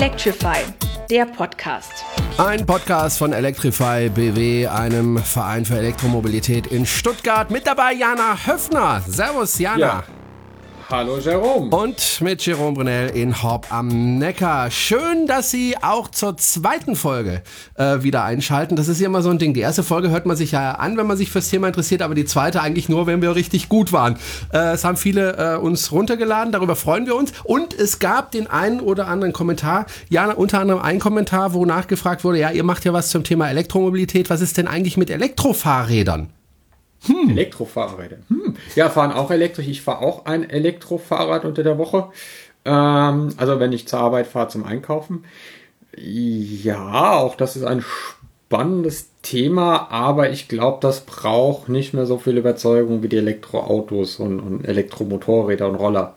Electrify, der Podcast. Ein Podcast von Electrify BW, einem Verein für Elektromobilität in Stuttgart. Mit dabei Jana Höfner. Servus, Jana. Ja. Hallo Jerome. Und mit Jerome Brunel in Horb am Neckar. Schön, dass Sie auch zur zweiten Folge äh, wieder einschalten. Das ist ja immer so ein Ding. Die erste Folge hört man sich ja an, wenn man sich fürs Thema interessiert, aber die zweite eigentlich nur, wenn wir richtig gut waren. Äh, es haben viele äh, uns runtergeladen, darüber freuen wir uns. Und es gab den einen oder anderen Kommentar, ja, unter anderem ein Kommentar, wo nachgefragt wurde, ja, ihr macht ja was zum Thema Elektromobilität. Was ist denn eigentlich mit Elektrofahrrädern? Hm. Elektrofahrräder. Hm. Ja, fahren auch elektrisch. Ich fahre auch ein Elektrofahrrad unter der Woche. Ähm, also wenn ich zur Arbeit fahre zum Einkaufen. Ja, auch das ist ein spannendes Thema, aber ich glaube, das braucht nicht mehr so viel Überzeugung wie die Elektroautos und, und Elektromotorräder und Roller.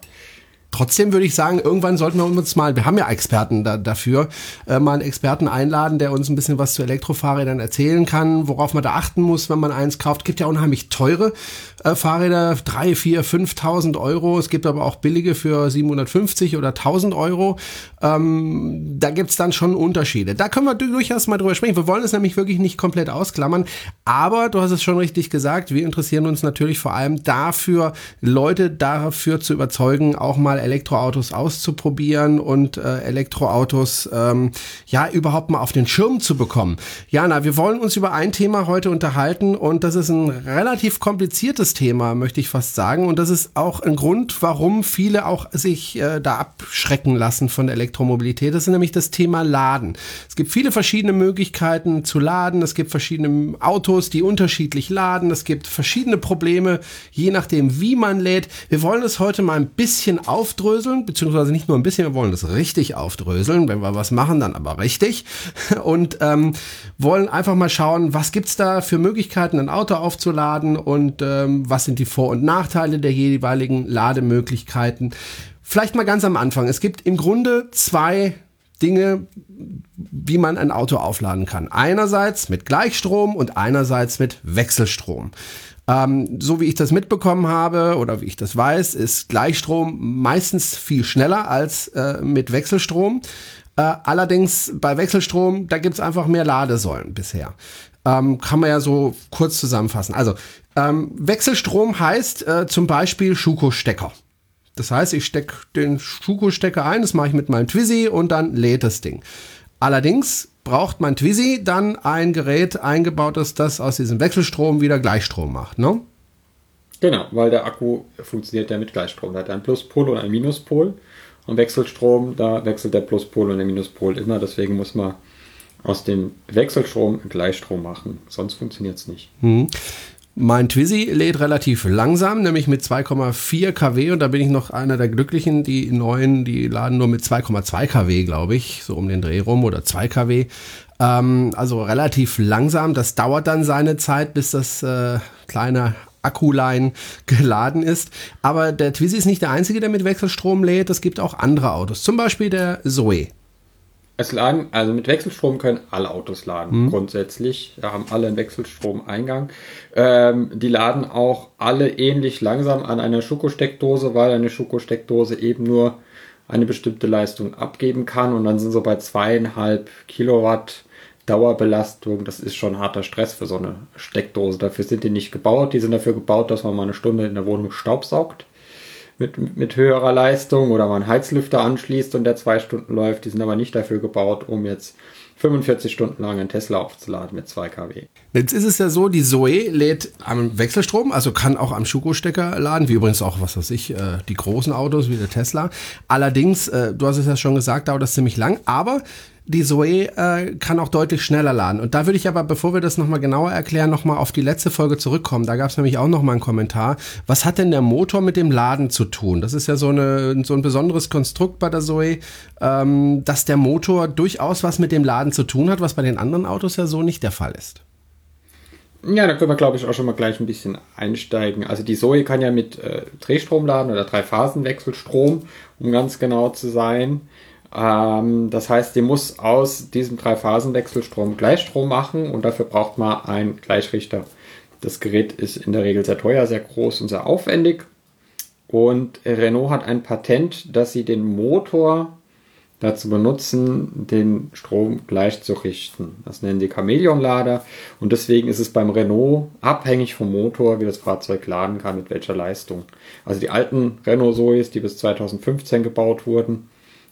Trotzdem würde ich sagen, irgendwann sollten wir uns mal, wir haben ja Experten da, dafür, äh, mal einen Experten einladen, der uns ein bisschen was zu Elektrofahrrädern erzählen kann, worauf man da achten muss, wenn man eins kauft. Gibt ja unheimlich teure äh, Fahrräder, drei, vier, 5.000 Euro. Es gibt aber auch billige für 750 oder 1.000 Euro. Ähm, da gibt's dann schon Unterschiede. Da können wir durchaus mal drüber sprechen. Wir wollen es nämlich wirklich nicht komplett ausklammern. Aber du hast es schon richtig gesagt, wir interessieren uns natürlich vor allem dafür, Leute dafür zu überzeugen, auch mal Elektroautos auszuprobieren und äh, Elektroautos ähm, ja überhaupt mal auf den Schirm zu bekommen. Jana, wir wollen uns über ein Thema heute unterhalten und das ist ein relativ kompliziertes Thema, möchte ich fast sagen. Und das ist auch ein Grund, warum viele auch sich äh, da abschrecken lassen von der Elektromobilität. Das ist nämlich das Thema Laden. Es gibt viele verschiedene Möglichkeiten zu laden. Es gibt verschiedene Autos, die unterschiedlich laden. Es gibt verschiedene Probleme, je nachdem, wie man lädt. Wir wollen es heute mal ein bisschen auf aufdröseln, beziehungsweise nicht nur ein bisschen, wir wollen das richtig aufdröseln. Wenn wir was machen, dann aber richtig. Und ähm, wollen einfach mal schauen, was gibt's da für Möglichkeiten, ein Auto aufzuladen und ähm, was sind die Vor- und Nachteile der jeweiligen Lademöglichkeiten. Vielleicht mal ganz am Anfang. Es gibt im Grunde zwei Dinge, wie man ein Auto aufladen kann. Einerseits mit Gleichstrom und einerseits mit Wechselstrom. Ähm, so wie ich das mitbekommen habe oder wie ich das weiß, ist Gleichstrom meistens viel schneller als äh, mit Wechselstrom. Äh, allerdings bei Wechselstrom, da gibt's einfach mehr Ladesäulen bisher. Ähm, kann man ja so kurz zusammenfassen. Also ähm, Wechselstrom heißt äh, zum Beispiel Schuko-Stecker. Das heißt, ich stecke den Schuko-Stecker ein, das mache ich mit meinem Twizy und dann lädt das Ding. Allerdings braucht mein Twizy dann ein Gerät eingebautes, das aus diesem Wechselstrom wieder Gleichstrom macht, ne? Genau, weil der Akku funktioniert ja mit Gleichstrom. Der hat einen Pluspol und einen Minuspol. Und Wechselstrom, da wechselt der Pluspol und der Minuspol immer. Deswegen muss man aus dem Wechselstrom Gleichstrom machen. Sonst funktioniert es nicht. Hm. Mein Twizy lädt relativ langsam, nämlich mit 2,4 kW und da bin ich noch einer der Glücklichen. Die neuen, die laden nur mit 2,2 kW, glaube ich, so um den Dreh rum oder 2 kW. Ähm, also relativ langsam. Das dauert dann seine Zeit, bis das äh, kleine Akkulein geladen ist. Aber der Twizy ist nicht der einzige, der mit Wechselstrom lädt. Es gibt auch andere Autos, zum Beispiel der Zoe. Es laden, also mit Wechselstrom können alle Autos laden, mhm. grundsätzlich. Da haben alle einen Wechselstromeingang. Ähm, die laden auch alle ähnlich langsam an einer Schuko-Steckdose, weil eine Schuko-Steckdose eben nur eine bestimmte Leistung abgeben kann. Und dann sind so bei zweieinhalb Kilowatt Dauerbelastung. Das ist schon harter Stress für so eine Steckdose. Dafür sind die nicht gebaut. Die sind dafür gebaut, dass man mal eine Stunde in der Wohnung staubsaugt mit, mit höherer Leistung oder man Heizlüfter anschließt und der zwei Stunden läuft. Die sind aber nicht dafür gebaut, um jetzt 45 Stunden lang einen Tesla aufzuladen mit 2 kW. Jetzt ist es ja so, die Zoe lädt am Wechselstrom, also kann auch am Schuko-Stecker laden, wie übrigens auch, was weiß ich, äh, die großen Autos wie der Tesla. Allerdings, äh, du hast es ja schon gesagt, dauert das ziemlich lang, aber die Zoe äh, kann auch deutlich schneller laden. Und da würde ich aber, bevor wir das nochmal genauer erklären, nochmal auf die letzte Folge zurückkommen. Da gab es nämlich auch nochmal einen Kommentar. Was hat denn der Motor mit dem Laden zu tun? Das ist ja so, eine, so ein besonderes Konstrukt bei der Zoe, ähm, dass der Motor durchaus was mit dem Laden zu tun hat, was bei den anderen Autos ja so nicht der Fall ist. Ja, da können wir, glaube ich, auch schon mal gleich ein bisschen einsteigen. Also die Zoe kann ja mit äh, Drehstrom laden oder Dreiphasenwechselstrom, um ganz genau zu sein. Ähm, das heißt, die muss aus diesem Dreiphasenwechselstrom Gleichstrom machen und dafür braucht man einen Gleichrichter. Das Gerät ist in der Regel sehr teuer, sehr groß und sehr aufwendig. Und Renault hat ein Patent, dass sie den Motor dazu benutzen, den Strom gleich zu richten. Das nennen die Chameleon-Lader und deswegen ist es beim Renault abhängig vom Motor, wie das Fahrzeug laden kann, mit welcher Leistung. Also die alten Renault Zoes, die bis 2015 gebaut wurden,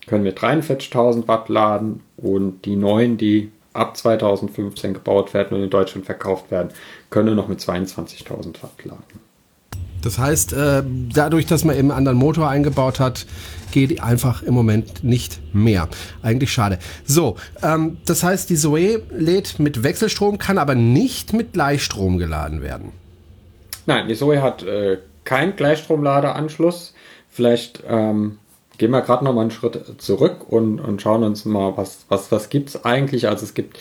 können mit 43.000 Watt laden und die neuen, die ab 2015 gebaut werden und in Deutschland verkauft werden, können noch mit 22.000 Watt laden. Das heißt, äh, dadurch, dass man eben einen anderen Motor eingebaut hat, geht einfach im Moment nicht mehr. Eigentlich schade. So, ähm, das heißt, die Zoe lädt mit Wechselstrom, kann aber nicht mit Gleichstrom geladen werden. Nein, die Zoe hat äh, keinen Gleichstromladeanschluss. Vielleicht ähm, gehen wir gerade noch mal einen Schritt zurück und, und schauen uns mal, was, was, was gibt es eigentlich. Also es gibt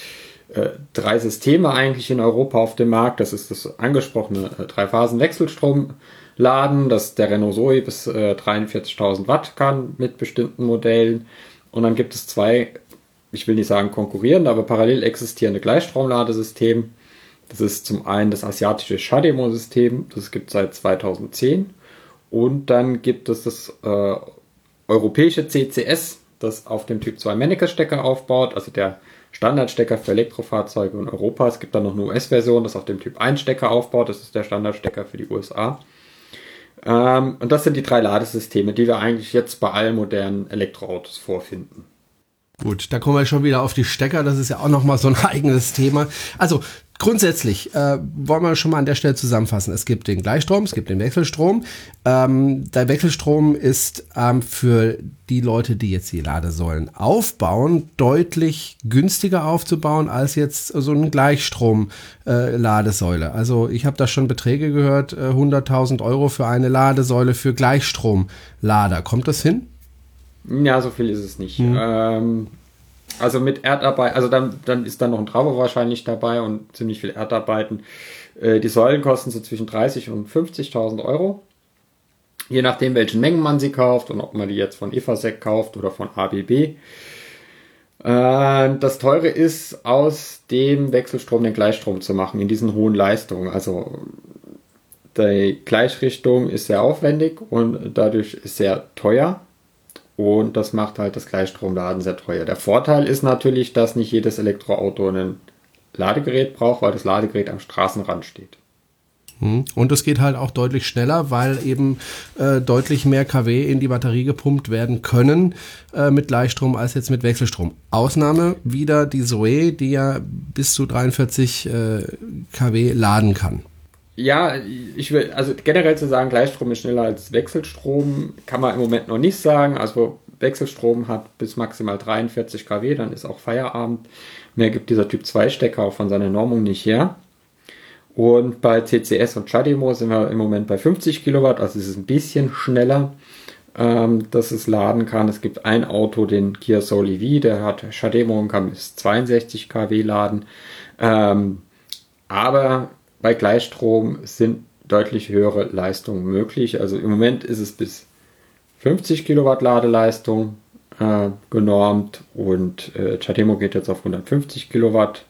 äh, drei Systeme eigentlich in Europa auf dem Markt. Das ist das angesprochene äh, Drei-Phasen-Wechselstromladen, das der Renault Zoe bis äh, 43.000 Watt kann mit bestimmten Modellen. Und dann gibt es zwei, ich will nicht sagen konkurrierende, aber parallel existierende Gleichstromladesysteme. Das ist zum einen das asiatische Shademo-System, das gibt es seit 2010. Und dann gibt es das äh, europäische CCS, das auf dem Typ 2 Manneke-Stecker aufbaut, also der Standardstecker für Elektrofahrzeuge in Europa. Es gibt dann noch eine US-Version, das auf dem Typ 1 Stecker aufbaut. Das ist der Standardstecker für die USA. Ähm, und das sind die drei Ladesysteme, die wir eigentlich jetzt bei allen modernen Elektroautos vorfinden. Gut, da kommen wir schon wieder auf die Stecker. Das ist ja auch nochmal so ein eigenes Thema. Also Grundsätzlich äh, wollen wir schon mal an der Stelle zusammenfassen. Es gibt den Gleichstrom, es gibt den Wechselstrom. Ähm, der Wechselstrom ist ähm, für die Leute, die jetzt die Ladesäulen aufbauen, deutlich günstiger aufzubauen als jetzt so eine Gleichstrom-Ladesäule. Äh, also ich habe da schon Beträge gehört, äh, 100.000 Euro für eine Ladesäule für Gleichstromlader. Kommt das hin? Ja, so viel ist es nicht. Hm. Ähm, also mit Erdarbeit, also dann, dann ist dann noch ein Trauber wahrscheinlich dabei und ziemlich viel Erdarbeiten. Äh, die Säulen kosten so zwischen 30 und 50.000 Euro. Je nachdem, welchen Mengen man sie kauft und ob man die jetzt von Efasec kauft oder von ABB. Äh, das Teure ist, aus dem Wechselstrom den Gleichstrom zu machen in diesen hohen Leistungen. Also die Gleichrichtung ist sehr aufwendig und dadurch sehr teuer. Und das macht halt das Gleichstromladen sehr teuer. Der Vorteil ist natürlich, dass nicht jedes Elektroauto ein Ladegerät braucht, weil das Ladegerät am Straßenrand steht. Hm. Und es geht halt auch deutlich schneller, weil eben äh, deutlich mehr kW in die Batterie gepumpt werden können äh, mit Gleichstrom als jetzt mit Wechselstrom. Ausnahme wieder die Zoe, die ja bis zu 43 äh, kW laden kann. Ja, ich will, also generell zu sagen, Gleichstrom ist schneller als Wechselstrom, kann man im Moment noch nicht sagen. Also Wechselstrom hat bis maximal 43 kW, dann ist auch Feierabend. Mehr gibt dieser Typ 2 Stecker auch von seiner Normung nicht her. Und bei CCS und Chademo sind wir im Moment bei 50 Kilowatt, also es ist ein bisschen schneller, ähm, dass es laden kann. Es gibt ein Auto, den Kia Soul EV, der hat Chademo und kann bis 62 kW laden. Ähm, aber bei Gleichstrom sind deutlich höhere Leistungen möglich. Also im Moment ist es bis 50 Kilowatt Ladeleistung äh, genormt und äh, Chatemo geht jetzt auf 150 Kilowatt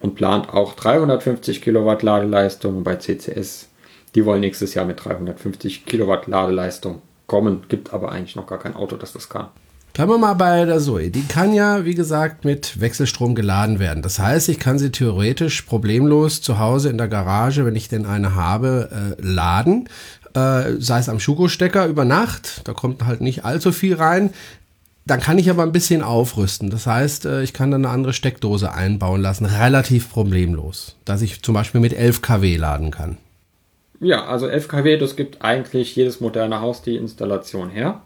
und plant auch 350 Kilowatt Ladeleistung bei CCS. Die wollen nächstes Jahr mit 350 Kilowatt Ladeleistung kommen, gibt aber eigentlich noch gar kein Auto, das das kann. Bleiben wir mal bei der Zoe. Die kann ja, wie gesagt, mit Wechselstrom geladen werden. Das heißt, ich kann sie theoretisch problemlos zu Hause in der Garage, wenn ich denn eine habe, äh, laden. Äh, sei es am Schuko-Stecker über Nacht. Da kommt halt nicht allzu viel rein. Dann kann ich aber ein bisschen aufrüsten. Das heißt, äh, ich kann dann eine andere Steckdose einbauen lassen. Relativ problemlos. Dass ich zum Beispiel mit 11 kW laden kann. Ja, also 11 kW, das gibt eigentlich jedes moderne Haus die Installation her.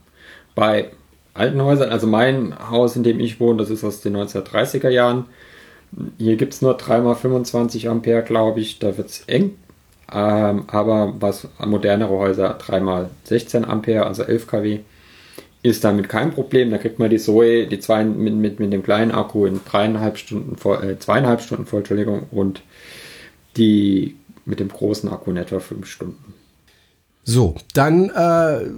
Bei alten Häusern. Also mein Haus, in dem ich wohne, das ist aus den 1930er Jahren. Hier gibt es nur 3x25 Ampere, glaube ich. Da wird es eng. Ähm, aber was modernere Häuser 3x16 Ampere, also 11 kW, ist damit kein Problem. Da kriegt man die Zoe, die zwei mit, mit, mit dem kleinen Akku in dreieinhalb Stunden voll, äh, zweieinhalb Stunden voll, Entschuldigung, und die mit dem großen Akku in etwa fünf Stunden. So, dann äh,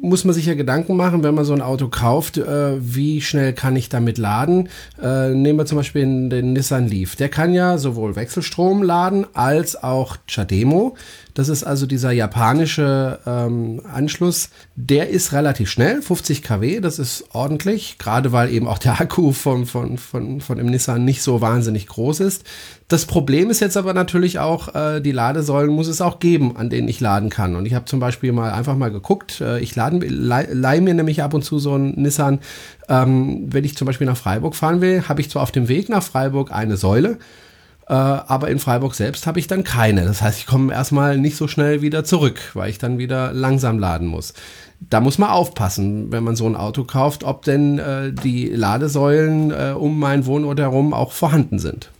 muss man sich ja Gedanken machen, wenn man so ein Auto kauft, äh, wie schnell kann ich damit laden? Äh, nehmen wir zum Beispiel den, den Nissan Leaf. Der kann ja sowohl Wechselstrom laden als auch Chademo. Das ist also dieser japanische ähm, Anschluss. Der ist relativ schnell, 50 kW, das ist ordentlich, gerade weil eben auch der Akku von, von, von, von dem Nissan nicht so wahnsinnig groß ist. Das Problem ist jetzt aber natürlich auch, äh, die Ladesäulen muss es auch geben, an denen ich laden kann. Und ich habe zum Beispiel mal einfach mal geguckt, äh, ich lade, leih, leih mir nämlich ab und zu so einen Nissan, ähm, wenn ich zum Beispiel nach Freiburg fahren will, habe ich zwar auf dem Weg nach Freiburg eine Säule, äh, aber in Freiburg selbst habe ich dann keine. Das heißt, ich komme erstmal nicht so schnell wieder zurück, weil ich dann wieder langsam laden muss. Da muss man aufpassen, wenn man so ein Auto kauft, ob denn äh, die Ladesäulen äh, um meinen Wohnort herum auch vorhanden sind.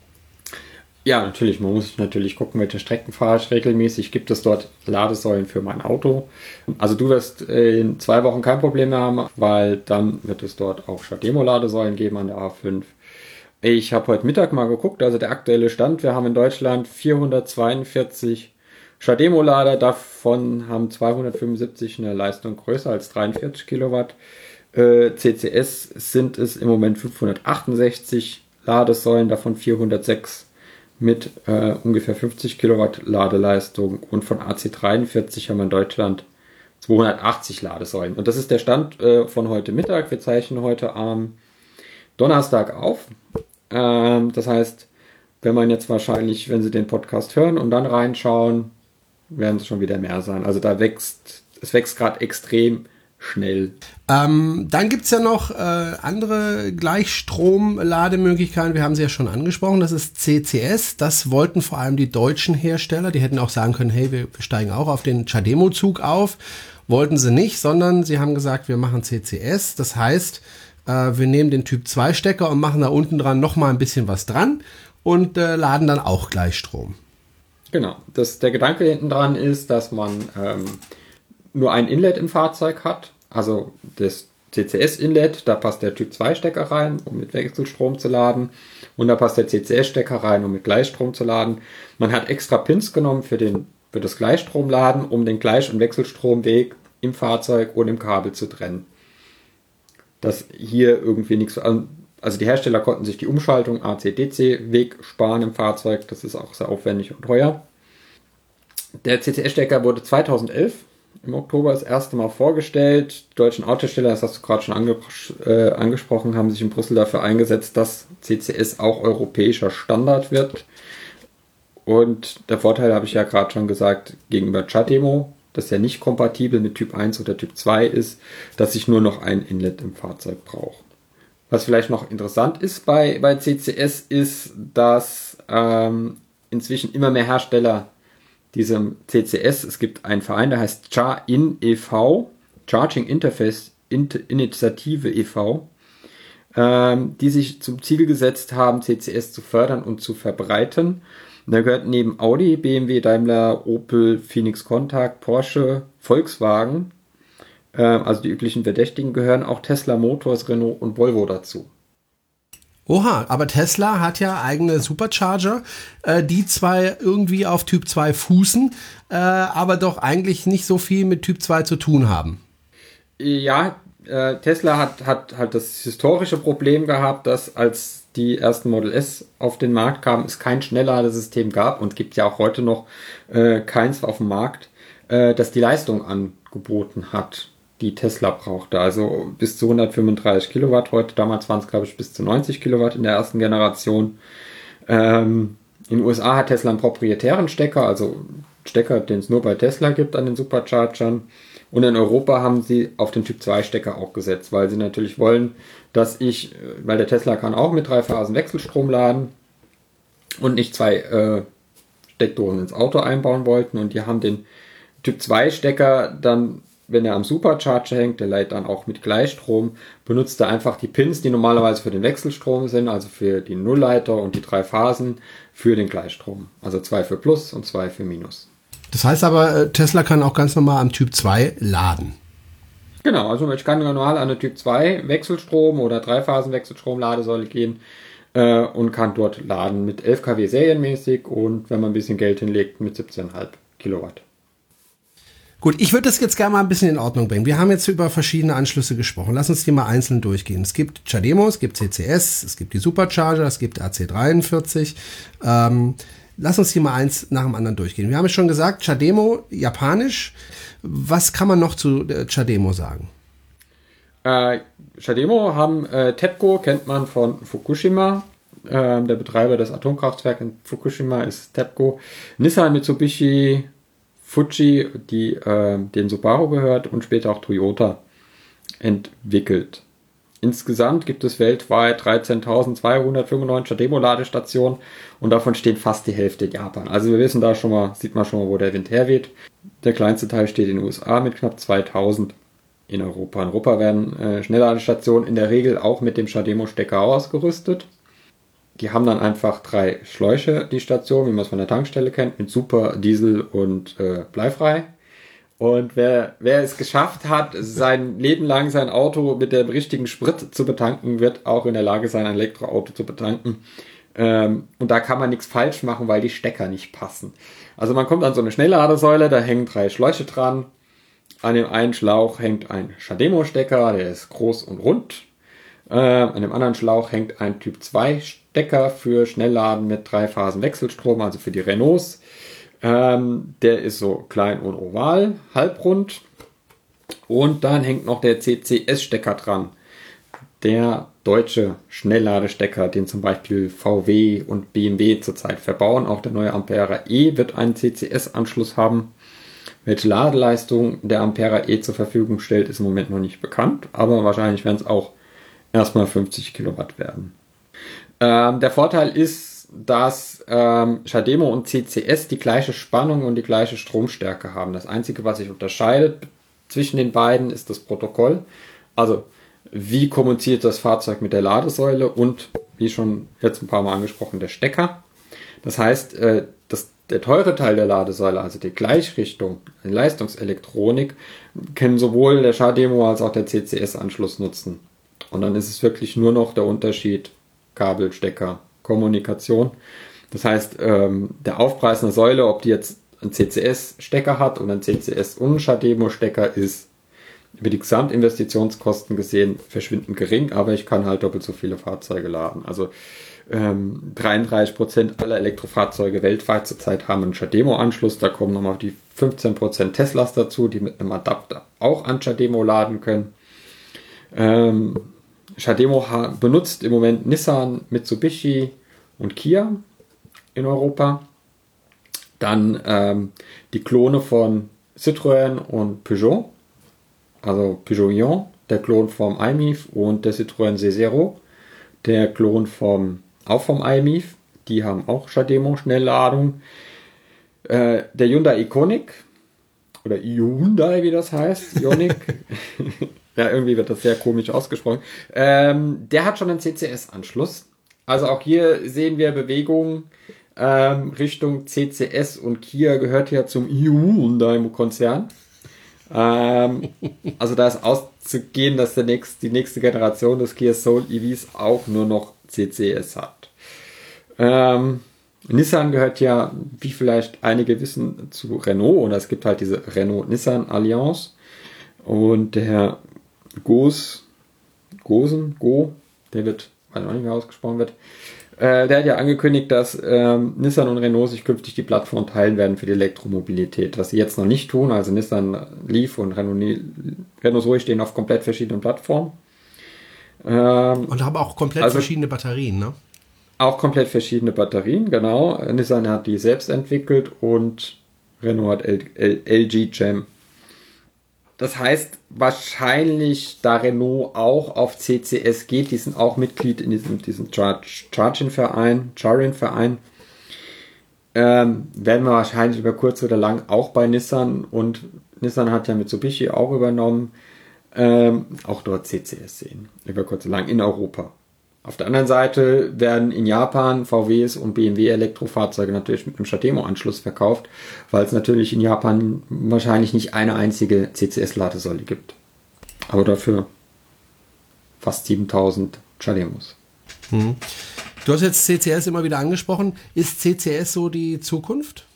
Ja, natürlich. Man muss natürlich gucken, welche Strecken fahre ich regelmäßig. Gibt es dort Ladesäulen für mein Auto? Also du wirst äh, in zwei Wochen kein Problem mehr haben, weil dann wird es dort auch Shademo-Ladesäulen geben an der A5. Ich habe heute Mittag mal geguckt, also der aktuelle Stand. Wir haben in Deutschland 442 Shademo-Lader, davon haben 275 eine Leistung größer als 43 Kilowatt. Äh, CCS sind es im Moment 568 Ladesäulen, davon 406 mit äh, ungefähr 50 Kilowatt Ladeleistung und von AC43 haben wir in Deutschland 280 Ladesäulen. Und das ist der Stand äh, von heute Mittag. Wir zeichnen heute am Donnerstag auf. Ähm, das heißt, wenn man jetzt wahrscheinlich, wenn Sie den Podcast hören und dann reinschauen, werden es schon wieder mehr sein. Also da wächst, es wächst gerade extrem schnell. Ähm, dann gibt's ja noch äh, andere Gleichstrom-Lademöglichkeiten. Wir haben sie ja schon angesprochen. Das ist CCS. Das wollten vor allem die deutschen Hersteller. Die hätten auch sagen können, hey, wir steigen auch auf den Chademo-Zug auf. Wollten sie nicht, sondern sie haben gesagt, wir machen CCS. Das heißt, äh, wir nehmen den Typ 2 Stecker und machen da unten dran nochmal ein bisschen was dran und äh, laden dann auch Gleichstrom. Genau. Das, der Gedanke hinten dran ist, dass man ähm, nur ein Inlet im Fahrzeug hat. Also das CCS-Inlet, da passt der Typ 2 Stecker rein, um mit Wechselstrom zu laden. Und da passt der CCS-Stecker rein, um mit Gleichstrom zu laden. Man hat extra Pins genommen für, den, für das Gleichstromladen, um den Gleich- und Wechselstromweg im Fahrzeug und im Kabel zu trennen dass hier irgendwie nichts, also die Hersteller konnten sich die Umschaltung AC-DC-Weg sparen im Fahrzeug, das ist auch sehr aufwendig und teuer. Der CCS-Stecker wurde 2011 im Oktober das erste Mal vorgestellt. Die deutschen Autosteller, das hast du gerade schon angepro- äh, angesprochen, haben sich in Brüssel dafür eingesetzt, dass CCS auch europäischer Standard wird. Und der Vorteil habe ich ja gerade schon gesagt, gegenüber Chatemo das ja nicht kompatibel mit Typ 1 oder Typ 2 ist, dass ich nur noch ein Inlet im Fahrzeug brauche. Was vielleicht noch interessant ist bei, bei CCS ist, dass ähm, inzwischen immer mehr Hersteller diesem CCS, es gibt einen Verein, der heißt CHAR-IN e.V., Charging Interface Initiative e.V., ähm, die sich zum Ziel gesetzt haben, CCS zu fördern und zu verbreiten. Und da gehört neben Audi, BMW, Daimler, Opel, Phoenix Contact, Porsche, Volkswagen, äh, also die üblichen Verdächtigen, gehören auch Tesla Motors, Renault und Volvo dazu. Oha, aber Tesla hat ja eigene Supercharger, äh, die zwar irgendwie auf Typ 2 fußen, äh, aber doch eigentlich nicht so viel mit Typ 2 zu tun haben. Ja, äh, Tesla hat, hat halt das historische Problem gehabt, dass als die ersten Model S auf den Markt kamen, es kein Schnellladesystem gab und gibt ja auch heute noch äh, keins auf dem Markt, äh, das die Leistung angeboten hat, die Tesla brauchte. Also bis zu 135 Kilowatt heute, damals waren es glaube ich bis zu 90 Kilowatt in der ersten Generation. Ähm, in den USA hat Tesla einen proprietären Stecker, also Stecker, den es nur bei Tesla gibt an den Superchargern. Und in Europa haben sie auf den Typ 2 Stecker auch gesetzt, weil sie natürlich wollen, dass ich, äh, weil der Tesla kann auch mit drei Phasen Wechselstrom laden und nicht zwei äh, Steckdosen ins Auto einbauen wollten. Und die haben den Typ 2 Stecker dann, wenn er am Supercharger hängt, der leitet dann auch mit Gleichstrom, benutzt er einfach die Pins, die normalerweise für den Wechselstrom sind, also für die Nullleiter und die drei Phasen für den Gleichstrom. Also zwei für Plus und zwei für Minus. Das heißt aber, äh, Tesla kann auch ganz normal am Typ 2 laden. Genau, also ich kann normal an eine Typ 2 Wechselstrom oder Dreiphasen-Wechselstrom-Ladesäule gehen äh, und kann dort laden mit 11 kW serienmäßig und wenn man ein bisschen Geld hinlegt mit 17,5 Kilowatt. Gut, ich würde das jetzt gerne mal ein bisschen in Ordnung bringen. Wir haben jetzt über verschiedene Anschlüsse gesprochen. Lass uns die mal einzeln durchgehen. Es gibt Chademo, es gibt CCS, es gibt die Supercharger, es gibt AC43. Ähm, lass uns die mal eins nach dem anderen durchgehen. Wir haben es schon gesagt, Chademo, japanisch. Was kann man noch zu äh, Chademo sagen? Äh, Chademo haben äh, TEPCO, kennt man von Fukushima. Ähm, der Betreiber des Atomkraftwerks in Fukushima ist TEPCO. Nissan, Mitsubishi, Fuji, die äh, dem Subaru gehört und später auch Toyota entwickelt. Insgesamt gibt es weltweit 13.295 Demo-Ladestationen und davon steht fast die Hälfte in Japan. Also wir wissen da schon mal, sieht man schon mal, wo der Wind herweht. Der kleinste Teil steht in den USA mit knapp 2000 in Europa. In Europa werden äh, Schnellladestationen in der Regel auch mit dem Shademo-Stecker ausgerüstet. Die haben dann einfach drei Schläuche, die Station, wie man es von der Tankstelle kennt, mit Super, Diesel und äh, bleifrei. Und wer, wer es geschafft hat, sein Leben lang sein Auto mit dem richtigen Sprit zu betanken, wird auch in der Lage sein, ein Elektroauto zu betanken. Ähm, und da kann man nichts falsch machen, weil die Stecker nicht passen. Also man kommt an so eine Schnellladesäule, da hängen drei Schläuche dran. An dem einen Schlauch hängt ein Shademo-Stecker, der ist groß und rund. Äh, an dem anderen Schlauch hängt ein Typ 2 Stecker für Schnellladen mit drei Phasen Wechselstrom, also für die Renaults. Ähm, der ist so klein und oval, halbrund. Und dann hängt noch der CCS-Stecker dran. Der deutsche Schnellladestecker, den zum Beispiel VW und BMW zurzeit verbauen. Auch der neue Ampera E wird einen CCS-Anschluss haben. Welche Ladeleistung der Ampera E zur Verfügung stellt, ist im Moment noch nicht bekannt, aber wahrscheinlich werden es auch erstmal 50 Kilowatt werden. Ähm, der Vorteil ist, dass ähm, Shademo und CCS die gleiche Spannung und die gleiche Stromstärke haben. Das Einzige, was sich unterscheidet zwischen den beiden, ist das Protokoll. Also wie kommuniziert das Fahrzeug mit der Ladesäule und wie schon jetzt ein paar Mal angesprochen, der Stecker. Das heißt, äh, das, der teure Teil der Ladesäule, also die Gleichrichtung, die Leistungselektronik, können sowohl der Schademo als auch der CCS-Anschluss nutzen. Und dann ist es wirklich nur noch der Unterschied Kabel, Stecker, Kommunikation. Das heißt, ähm, der Aufpreis einer Säule, ob die jetzt einen CCS-Stecker hat oder einen CCS- und Shademo-Stecker, ist über die Gesamtinvestitionskosten gesehen verschwindend gering, aber ich kann halt doppelt so viele Fahrzeuge laden. Also ähm, 33% aller Elektrofahrzeuge weltweit zurzeit haben einen Shademo-Anschluss. Da kommen nochmal die 15% Teslas dazu, die mit einem Adapter auch an Shademo laden können. Ähm, Shademo benutzt im Moment Nissan, Mitsubishi und Kia in Europa. Dann ähm, die Klone von Citroën und Peugeot, also Peugeot Ion, der Klon vom iMIF und der Citroën C0, der Klon vom, auch vom iMIF. Die haben auch Shademo Schnellladung. Äh, der Hyundai Iconic oder Hyundai, wie das heißt, Ionic, Ja, irgendwie wird das sehr komisch ausgesprochen. Ähm, der hat schon einen CCS-Anschluss. Also auch hier sehen wir Bewegungen ähm, Richtung CCS und Kia gehört ja zum Hyundai-Konzern. Ähm, also da ist auszugehen, dass der nächst, die nächste Generation des Kia Soul EVs auch nur noch CCS hat. Ähm, Nissan gehört ja, wie vielleicht einige wissen, zu Renault oder es gibt halt diese Renault-Nissan-Allianz. Und der Goos, Gosen, Go, der wird, weiß ich nicht, wie ausgesprochen wird, äh, der hat ja angekündigt, dass ähm, Nissan und Renault sich künftig die Plattform teilen werden für die Elektromobilität. Was sie jetzt noch nicht tun, also Nissan Leaf und Renault, Renault Zoe stehen auf komplett verschiedenen Plattformen. Ähm, und haben auch komplett also, verschiedene Batterien, ne? Auch komplett verschiedene Batterien, genau. Nissan hat die selbst entwickelt und Renault hat L L LG Gem das heißt, wahrscheinlich, da Renault auch auf CCS geht, die sind auch Mitglied in diesem, diesem Charging-Verein, Charin-Verein, ähm, werden wir wahrscheinlich über kurz oder lang auch bei Nissan und Nissan hat ja Mitsubishi auch übernommen, ähm, auch dort CCS sehen, über kurz oder lang in Europa. Auf der anderen Seite werden in Japan VWs und BMW Elektrofahrzeuge natürlich mit einem Shatemo-Anschluss verkauft, weil es natürlich in Japan wahrscheinlich nicht eine einzige CCS-Ladesäule gibt. Aber dafür fast 7000 Chatemos. Hm. Du hast jetzt CCS immer wieder angesprochen. Ist CCS so die Zukunft?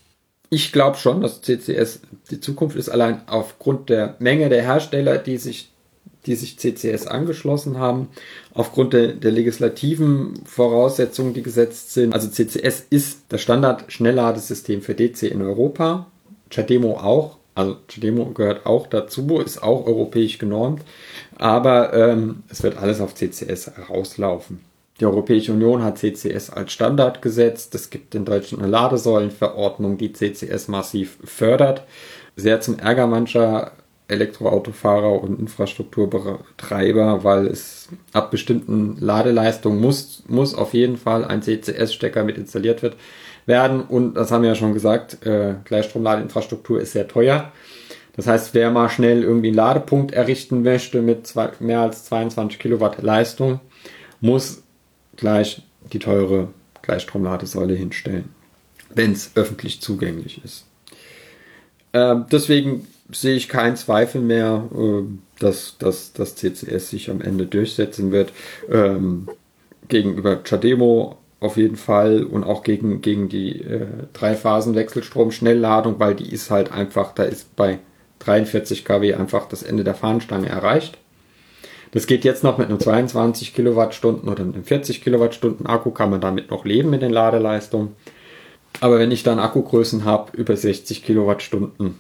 ich glaube schon, dass CCS die Zukunft ist, allein aufgrund der Menge der Hersteller, die sich, die sich CCS angeschlossen haben, aufgrund der, der legislativen Voraussetzungen, die gesetzt sind. Also CCS ist das Standard-Schnellladesystem für DC in Europa. CHAdeMO auch. Also CHAdeMO gehört auch dazu, ist auch europäisch genormt. Aber ähm, es wird alles auf CCS rauslaufen. Die Europäische Union hat CCS als Standard gesetzt. Es gibt in Deutschland eine Ladesäulenverordnung, die CCS massiv fördert. Sehr zum Ärger mancher Elektroautofahrer und Infrastrukturbetreiber, weil es ab bestimmten Ladeleistungen muss, muss auf jeden Fall ein CCS-Stecker mit installiert wird, werden. Und das haben wir ja schon gesagt, äh, Gleichstromladeinfrastruktur ist sehr teuer. Das heißt, wer mal schnell irgendwie einen Ladepunkt errichten möchte mit zwei, mehr als 22 Kilowatt Leistung, muss gleich die teure Gleichstromladesäule hinstellen, wenn es öffentlich zugänglich ist. Äh, deswegen sehe ich keinen Zweifel mehr, äh, dass, dass das CCS sich am Ende durchsetzen wird. Ähm, gegenüber Chademo auf jeden Fall und auch gegen, gegen die äh, Drei-Phasen-Wechselstrom-Schnellladung, weil die ist halt einfach, da ist bei 43 kW einfach das Ende der Fahnenstange erreicht. Das geht jetzt noch mit einem 22 Kilowattstunden oder einem 40 Kilowattstunden Akku, kann man damit noch leben mit den Ladeleistungen. Aber wenn ich dann Akkugrößen habe über 60 Kilowattstunden,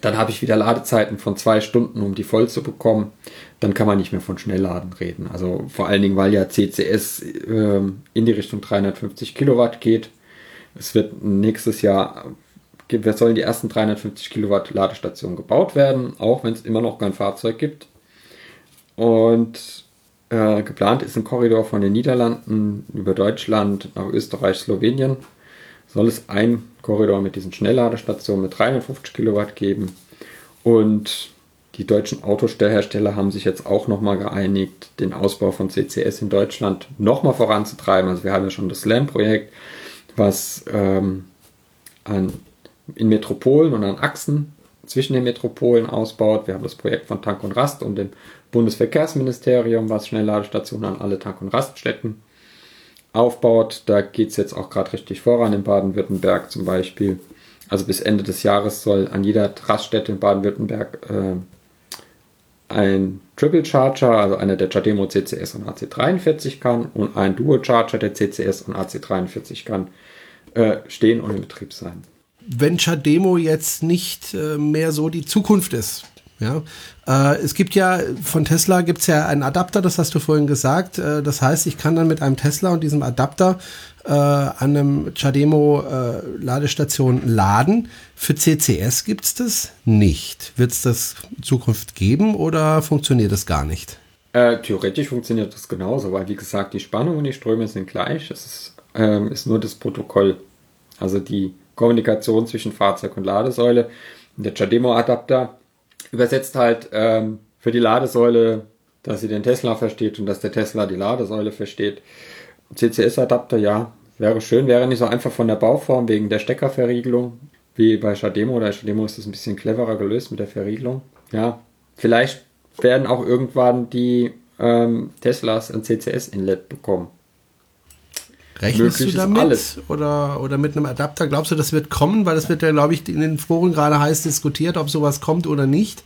dann habe ich wieder Ladezeiten von zwei Stunden, um die voll zu bekommen. Dann kann man nicht mehr von Schnellladen reden. Also vor allen Dingen, weil ja CCS äh, in die Richtung 350 Kilowatt geht. Es wird nächstes Jahr, wir sollen die ersten 350 Kilowatt Ladestationen gebaut werden, auch wenn es immer noch kein Fahrzeug gibt. Und äh, geplant ist ein Korridor von den Niederlanden über Deutschland nach Österreich, Slowenien. Soll es ein Korridor mit diesen Schnellladestationen mit 350 Kilowatt geben. Und die deutschen Autostellhersteller haben sich jetzt auch nochmal geeinigt, den Ausbau von CCS in Deutschland nochmal voranzutreiben. Also wir haben ja schon das SLAM-Projekt, was ähm, an, in Metropolen und an Achsen zwischen den Metropolen ausbaut. Wir haben das Projekt von Tank und Rast und dem Bundesverkehrsministerium, was Schnellladestationen an alle Tank- und Raststätten aufbaut. Da geht es jetzt auch gerade richtig voran in Baden-Württemberg zum Beispiel. Also bis Ende des Jahres soll an jeder Raststätte in Baden-Württemberg äh, ein Triple Charger, also einer der Chademo CCS und AC43 kann und ein Duo Charger der CCS und AC43 kann äh, stehen und in Betrieb sein. Wenn Chademo jetzt nicht äh, mehr so die Zukunft ist, ja, äh, es gibt ja von Tesla gibt es ja einen Adapter, das hast du vorhin gesagt. Äh, das heißt, ich kann dann mit einem Tesla und diesem Adapter äh, an einem Chademo äh, Ladestation laden. Für CCS gibt es das nicht. Wird es das in Zukunft geben oder funktioniert das gar nicht? Äh, theoretisch funktioniert das genauso, weil wie gesagt, die Spannung und die Ströme sind gleich. Es ist, ähm, ist nur das Protokoll. Also die Kommunikation zwischen Fahrzeug und Ladesäule. Der Chademo-Adapter übersetzt halt ähm, für die Ladesäule, dass sie den Tesla versteht und dass der Tesla die Ladesäule versteht. CCS-Adapter, ja, wäre schön, wäre nicht so einfach von der Bauform wegen der Steckerverriegelung wie bei Shademo. Bei Shademo ist das ein bisschen cleverer gelöst mit der Verriegelung. Ja, vielleicht werden auch irgendwann die ähm, Teslas ein CCS-Inlet bekommen. Rechnest du damit? Alles. Oder, oder mit einem Adapter? Glaubst du, das wird kommen? Weil das wird ja, glaube ich, in den Foren gerade heiß diskutiert, ob sowas kommt oder nicht.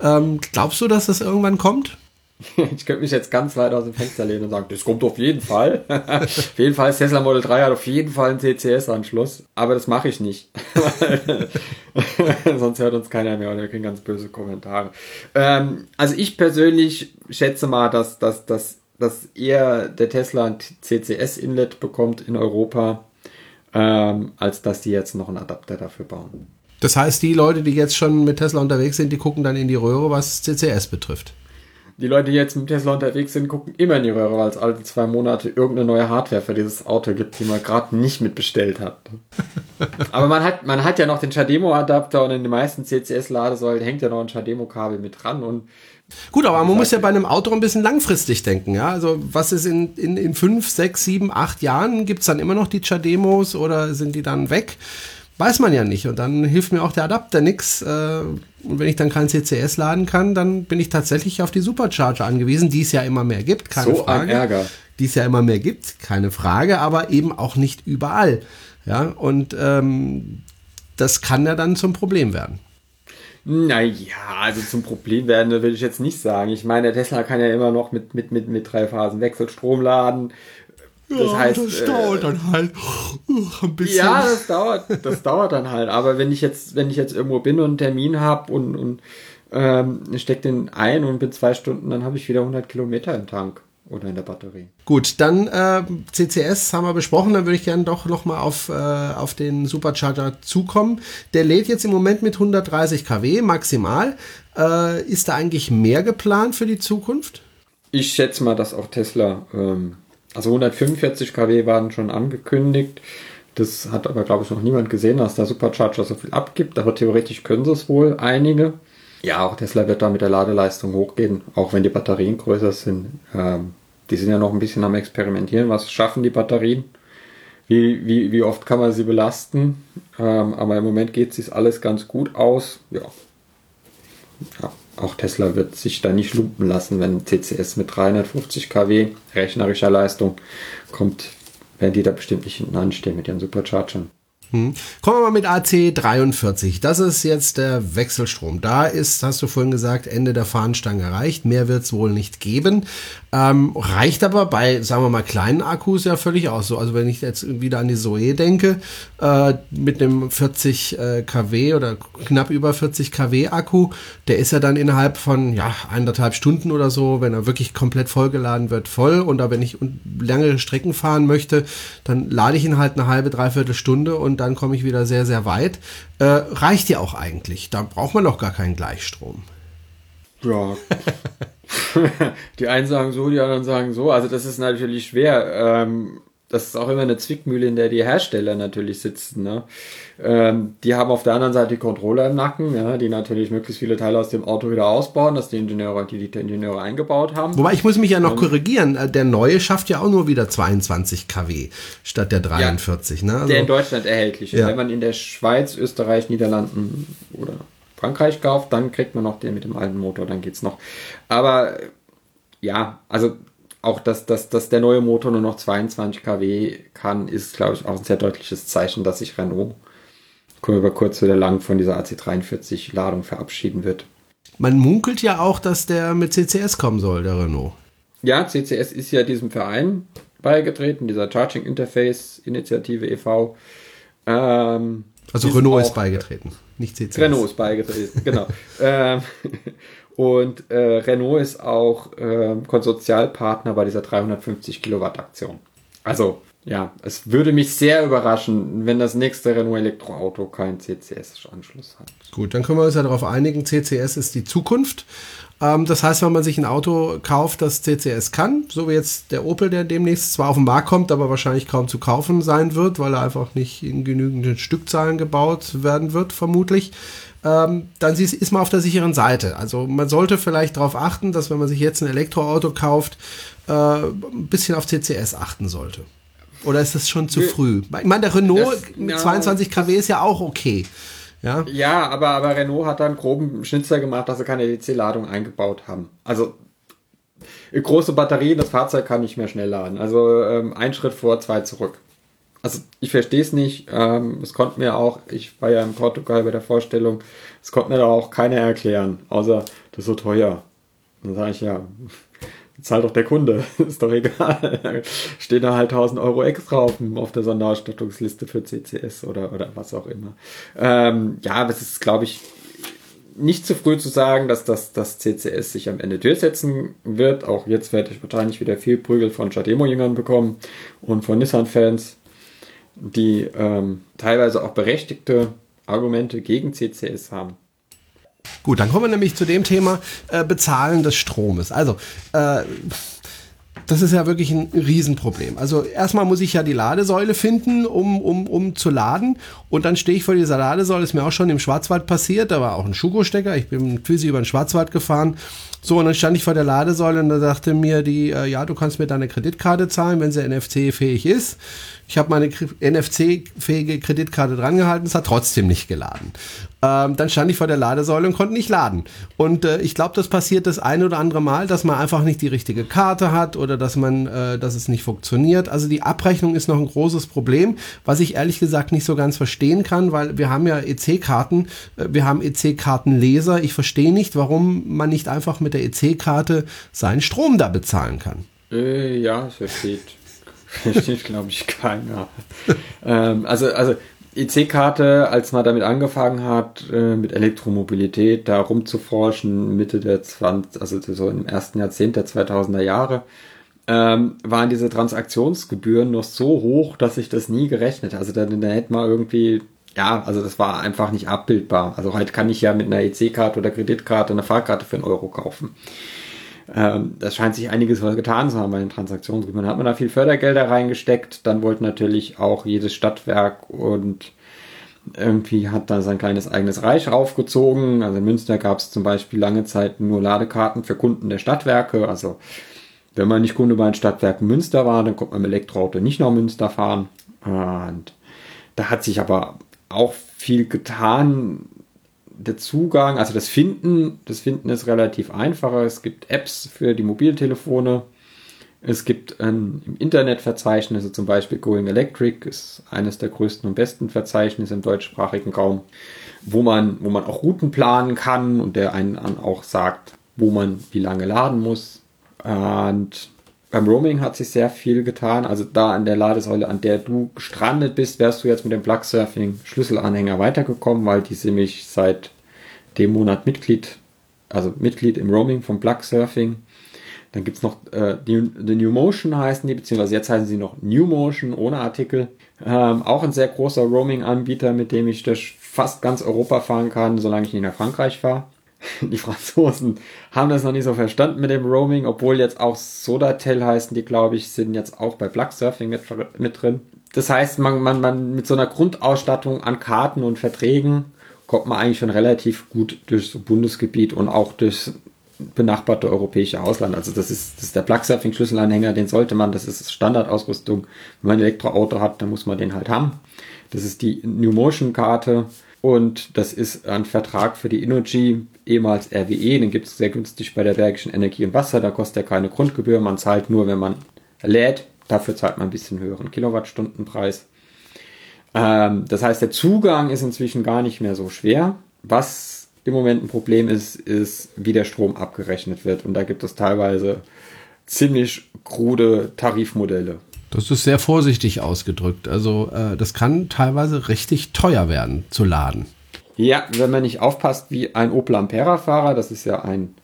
Ähm, glaubst du, dass das irgendwann kommt? Ich könnte mich jetzt ganz weit aus dem Fenster lehnen und sagen, das kommt auf jeden Fall. auf jeden Fall, Tesla Model 3 hat auf jeden Fall einen CCS-Anschluss. Aber das mache ich nicht. Sonst hört uns keiner mehr oder wir kriegen ganz böse Kommentare. Ähm, also ich persönlich schätze mal, dass, dass, dass dass eher der Tesla ein CCS-Inlet bekommt in Europa, ähm, als dass die jetzt noch einen Adapter dafür bauen. Das heißt, die Leute, die jetzt schon mit Tesla unterwegs sind, die gucken dann in die Röhre, was CCS betrifft. Die Leute, die jetzt mit Tesla unterwegs sind, gucken immer in die Röhre, weil es alle zwei Monate irgendeine neue Hardware für dieses Auto gibt, die man gerade nicht mitbestellt hat. Aber man hat, man hat ja noch den Chademo-Adapter und in den meisten CCS-Ladesäulen hängt ja noch ein Chademo-Kabel mit dran und Gut, aber man muss ja bei einem Auto ein bisschen langfristig denken, ja. Also was ist in, in, in fünf, sechs, sieben, acht Jahren? Gibt es dann immer noch die Chademos oder sind die dann weg? Weiß man ja nicht. Und dann hilft mir auch der Adapter nix. Äh, und wenn ich dann kein CCS laden kann, dann bin ich tatsächlich auf die Supercharger angewiesen, die es ja immer mehr gibt, keine so Frage. Ein Ärger. Die es ja immer mehr gibt, keine Frage, aber eben auch nicht überall. Ja, und ähm, das kann ja dann zum Problem werden. Naja, also zum Problem werden will ich jetzt nicht sagen. Ich meine, der Tesla kann ja immer noch mit, mit, mit, mit drei Phasen Wechselstrom laden. Das ja, heißt, das dauert äh, dann halt ein bisschen. Ja, das dauert, das dauert dann halt. Aber wenn ich jetzt, wenn ich jetzt irgendwo bin und einen Termin habe und, und ähm, stecke den ein und bin zwei Stunden, dann habe ich wieder 100 Kilometer im Tank oder in der Batterie. Gut, dann äh, CCS haben wir besprochen, dann würde ich gerne doch nochmal auf, äh, auf den Supercharger zukommen. Der lädt jetzt im Moment mit 130 kW maximal. Äh, ist da eigentlich mehr geplant für die Zukunft? Ich schätze mal, dass auch Tesla, ähm, also 145 kW waren schon angekündigt. Das hat aber, glaube ich, noch niemand gesehen, dass der Supercharger so viel abgibt. Aber theoretisch können sie es wohl einige. Ja, auch Tesla wird da mit der Ladeleistung hochgehen, auch wenn die Batterien größer sind. Ähm, die sind ja noch ein bisschen am Experimentieren. Was schaffen die Batterien? Wie, wie, wie oft kann man sie belasten? Ähm, aber im Moment geht es alles ganz gut aus. Ja. Auch Tesla wird sich da nicht lumpen lassen, wenn CCS mit 350 kW rechnerischer Leistung kommt, werden die da bestimmt nicht hinten anstehen mit ihren Superchargern. Hm. Kommen wir mal mit AC43. Das ist jetzt der Wechselstrom. Da ist, hast du vorhin gesagt, Ende der Fahnenstange erreicht. Mehr wird es wohl nicht geben. Ähm, reicht aber bei, sagen wir mal, kleinen Akkus ja völlig aus. So, also wenn ich jetzt wieder an die Zoe denke, äh, mit einem 40 äh, kW oder knapp über 40 kW Akku, der ist ja dann innerhalb von ja eineinhalb Stunden oder so, wenn er wirklich komplett vollgeladen wird, voll. Und da wenn ich längere Strecken fahren möchte, dann lade ich ihn halt eine halbe, dreiviertel Stunde und dann komme ich wieder sehr, sehr weit. Äh, reicht ja auch eigentlich. Da braucht man doch gar keinen Gleichstrom. Ja. die einen sagen so, die anderen sagen so. Also das ist natürlich schwer. Ähm, das ist auch immer eine Zwickmühle, in der die Hersteller natürlich sitzen. Ne? Ähm, die haben auf der anderen Seite die Controller im Nacken, ja, die natürlich möglichst viele Teile aus dem Auto wieder ausbauen, dass die Ingenieure, die, die Ingenieure eingebaut haben. Wobei ich muss mich ja noch ähm, korrigieren. Äh, der neue schafft ja auch nur wieder 22 kW statt der 43. Ja, ne? Also, der in Deutschland erhältlich ist. Ja. Wenn man in der Schweiz, Österreich, Niederlanden oder Frankreich kauft, dann kriegt man noch den mit dem alten Motor, dann geht's noch. Aber ja, also auch dass, dass, dass der neue Motor nur noch 22 kW kann, ist, glaube ich, auch ein sehr deutliches Zeichen, dass sich Renault über kurz oder lang von dieser AC43-Ladung verabschieden wird. Man munkelt ja auch, dass der mit CCS kommen soll, der Renault. Ja, CCS ist ja diesem Verein beigetreten, dieser Charging Interface Initiative e.V. Ähm, also Renault ist beigetreten, nicht CCS. Renault ist beigetreten, genau. ähm, und äh, Renault ist auch äh, Konsortialpartner bei dieser 350 Kilowatt Aktion. Also ja, es würde mich sehr überraschen, wenn das nächste Renault Elektroauto keinen CCS-Anschluss hat. Gut, dann können wir uns ja darauf einigen, CCS ist die Zukunft. Ähm, das heißt, wenn man sich ein Auto kauft, das CCS kann, so wie jetzt der Opel, der demnächst zwar auf den Markt kommt, aber wahrscheinlich kaum zu kaufen sein wird, weil er einfach nicht in genügenden Stückzahlen gebaut werden wird, vermutlich, ähm, dann ist man auf der sicheren Seite. Also man sollte vielleicht darauf achten, dass wenn man sich jetzt ein Elektroauto kauft, äh, ein bisschen auf CCS achten sollte. Oder ist das schon zu früh? Ich meine, der Renault das, mit 22 kW ist ja auch okay. Ja, ja aber, aber Renault hat da einen groben Schnitzer gemacht, dass sie keine DC-Ladung eingebaut haben. Also große Batterie, das Fahrzeug kann nicht mehr schnell laden. Also ähm, ein Schritt vor, zwei zurück. Also ich verstehe es nicht. Ähm, es konnte mir auch, ich war ja in Portugal bei der Vorstellung, es konnte mir da auch keiner erklären, außer das ist so teuer. dann sage ich ja, zahlt doch der Kunde, ist doch egal. Steht da halt 1000 Euro extra auf, auf der Sonderausstattungsliste für CCS oder, oder was auch immer. Ähm, ja, es ist, glaube ich, nicht zu früh zu sagen, dass das, das CCS sich am Ende durchsetzen wird. Auch jetzt werde ich wahrscheinlich wieder viel Prügel von Chademo-Jüngern bekommen und von Nissan-Fans, die ähm, teilweise auch berechtigte Argumente gegen CCS haben. Gut, dann kommen wir nämlich zu dem Thema äh, Bezahlen des Stromes. Also, äh, das ist ja wirklich ein Riesenproblem. Also erstmal muss ich ja die Ladesäule finden, um, um, um zu laden. Und dann stehe ich vor dieser Ladesäule, ist mir auch schon im Schwarzwald passiert. Da war auch ein Schuko-Stecker. Ich bin Twizy über den Schwarzwald gefahren. So, und dann stand ich vor der Ladesäule und da sagte mir die, äh, ja, du kannst mit deiner Kreditkarte zahlen, wenn sie NFC-fähig ist. Ich habe meine NFC-fähige Kreditkarte drangehalten, es hat trotzdem nicht geladen. ähm, dann stand ich vor der Ladesäule und konnte nicht laden. Und äh, ich glaube, das passiert das eine oder andere Mal, dass man einfach nicht die richtige Karte hat oder dass man, äh, dass es nicht funktioniert. Also die Abrechnung ist noch ein großes Problem, was ich ehrlich gesagt nicht so ganz verstehen kann, weil wir haben ja EC-Karten, äh, wir haben EC-Kartenleser. Ich verstehe nicht, warum man nicht einfach mit der EC-Karte seinen Strom da bezahlen kann. Äh, ja, versteht. Versteht, glaube ich, keiner. ähm, also, also EC-Karte, als man damit angefangen hat, äh, mit Elektromobilität da rumzuforschen, Mitte der 20, also so im ersten Jahrzehnt der 2000er Jahre, ähm, waren diese Transaktionsgebühren noch so hoch, dass ich das nie gerechnet. Also da, da hätte man irgendwie, ja, also das war einfach nicht abbildbar. Also heute kann ich ja mit einer EC-Karte oder Kreditkarte eine Fahrkarte für einen Euro kaufen. Ähm, das scheint sich einiges getan zu haben bei den Transaktionsgebühren. Hat man da viel Fördergelder reingesteckt, dann wollte natürlich auch jedes Stadtwerk und irgendwie hat da sein kleines eigenes Reich aufgezogen. Also in Münster gab es zum Beispiel lange Zeit nur Ladekarten für Kunden der Stadtwerke. Also wenn man nicht Kunde bei den Stadtwerken Münster war, dann konnte man mit Elektroauto nicht nach Münster fahren. Und da hat sich aber auch viel getan der Zugang, also das Finden, das Finden ist relativ einfacher. Es gibt Apps für die Mobiltelefone. Es gibt ein im Internet Verzeichnisse, zum Beispiel Going Electric ist eines der größten und besten Verzeichnisse im deutschsprachigen Raum, wo man, wo man auch Routen planen kann und der einen auch sagt, wo man wie lange laden muss. Und beim Roaming hat sich sehr viel getan. Also da an der Ladesäule, an der du gestrandet bist, wärst du jetzt mit dem Plug Surfing Schlüsselanhänger weitergekommen, weil die sind nämlich seit dem Monat Mitglied, also Mitglied im Roaming vom Plug Surfing. Dann gibt's noch äh, die, die New Motion heißen die, beziehungsweise jetzt heißen sie noch New Motion ohne Artikel. Ähm, auch ein sehr großer Roaming-Anbieter, mit dem ich durch fast ganz Europa fahren kann, solange ich nicht nach Frankreich fahre. Die Franzosen haben das noch nicht so verstanden mit dem Roaming, obwohl jetzt auch Sodatel heißen, die glaube ich, sind jetzt auch bei Plug Surfing mit, mit drin. Das heißt, man, man, man mit so einer Grundausstattung an Karten und Verträgen kommt man eigentlich schon relativ gut durchs Bundesgebiet und auch durchs benachbarte europäische Ausland. Also das ist, das ist der Plug Surfing Schlüsselanhänger, den sollte man, das ist Standardausrüstung. Wenn man ein Elektroauto hat, dann muss man den halt haben. Das ist die New Motion Karte und das ist ein Vertrag für die Innogy, ehemals RWE, den gibt es sehr günstig bei der Bergischen Energie und Wasser, da kostet er keine Grundgebühr, man zahlt nur, wenn man lädt, dafür zahlt man ein bisschen höheren Kilowattstundenpreis. Ähm, das heißt, der Zugang ist inzwischen gar nicht mehr so schwer. Was im Moment ein Problem ist, ist, wie der Strom abgerechnet wird. Und da gibt es teilweise ziemlich krude Tarifmodelle. Das ist sehr vorsichtig ausgedrückt. Also äh, das kann teilweise richtig teuer werden zu laden. Ja, wenn man nicht aufpasst wie ein Opel Ampera-Fahrer, das ist ja ein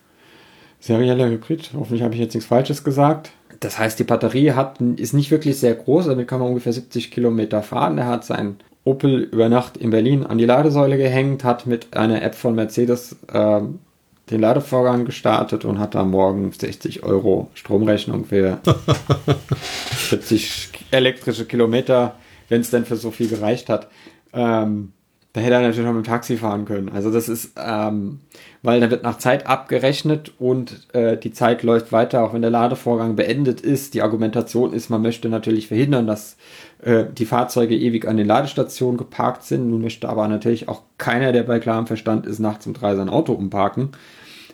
serieller Hybrid, hoffentlich habe ich jetzt nichts Falsches gesagt. Das heißt, die Batterie hat, ist nicht wirklich sehr groß, damit kann man ungefähr 70 Kilometer fahren. Er hat sein Opel über Nacht in Berlin an die Ladesäule gehängt, hat mit einer App von Mercedes äh, den Ladevorgang gestartet und hat am Morgen 60 Euro Stromrechnung für 40 elektrische Kilometer, wenn es denn für so viel gereicht hat. Ähm, da hätte er natürlich noch mit dem Taxi fahren können. Also das ist, ähm, weil da wird nach Zeit abgerechnet und äh, die Zeit läuft weiter, auch wenn der Ladevorgang beendet ist. Die Argumentation ist, man möchte natürlich verhindern, dass äh, die Fahrzeuge ewig an den Ladestationen geparkt sind. Nun möchte aber natürlich auch keiner, der bei klarem Verstand ist, nachts um drei sein Auto umparken.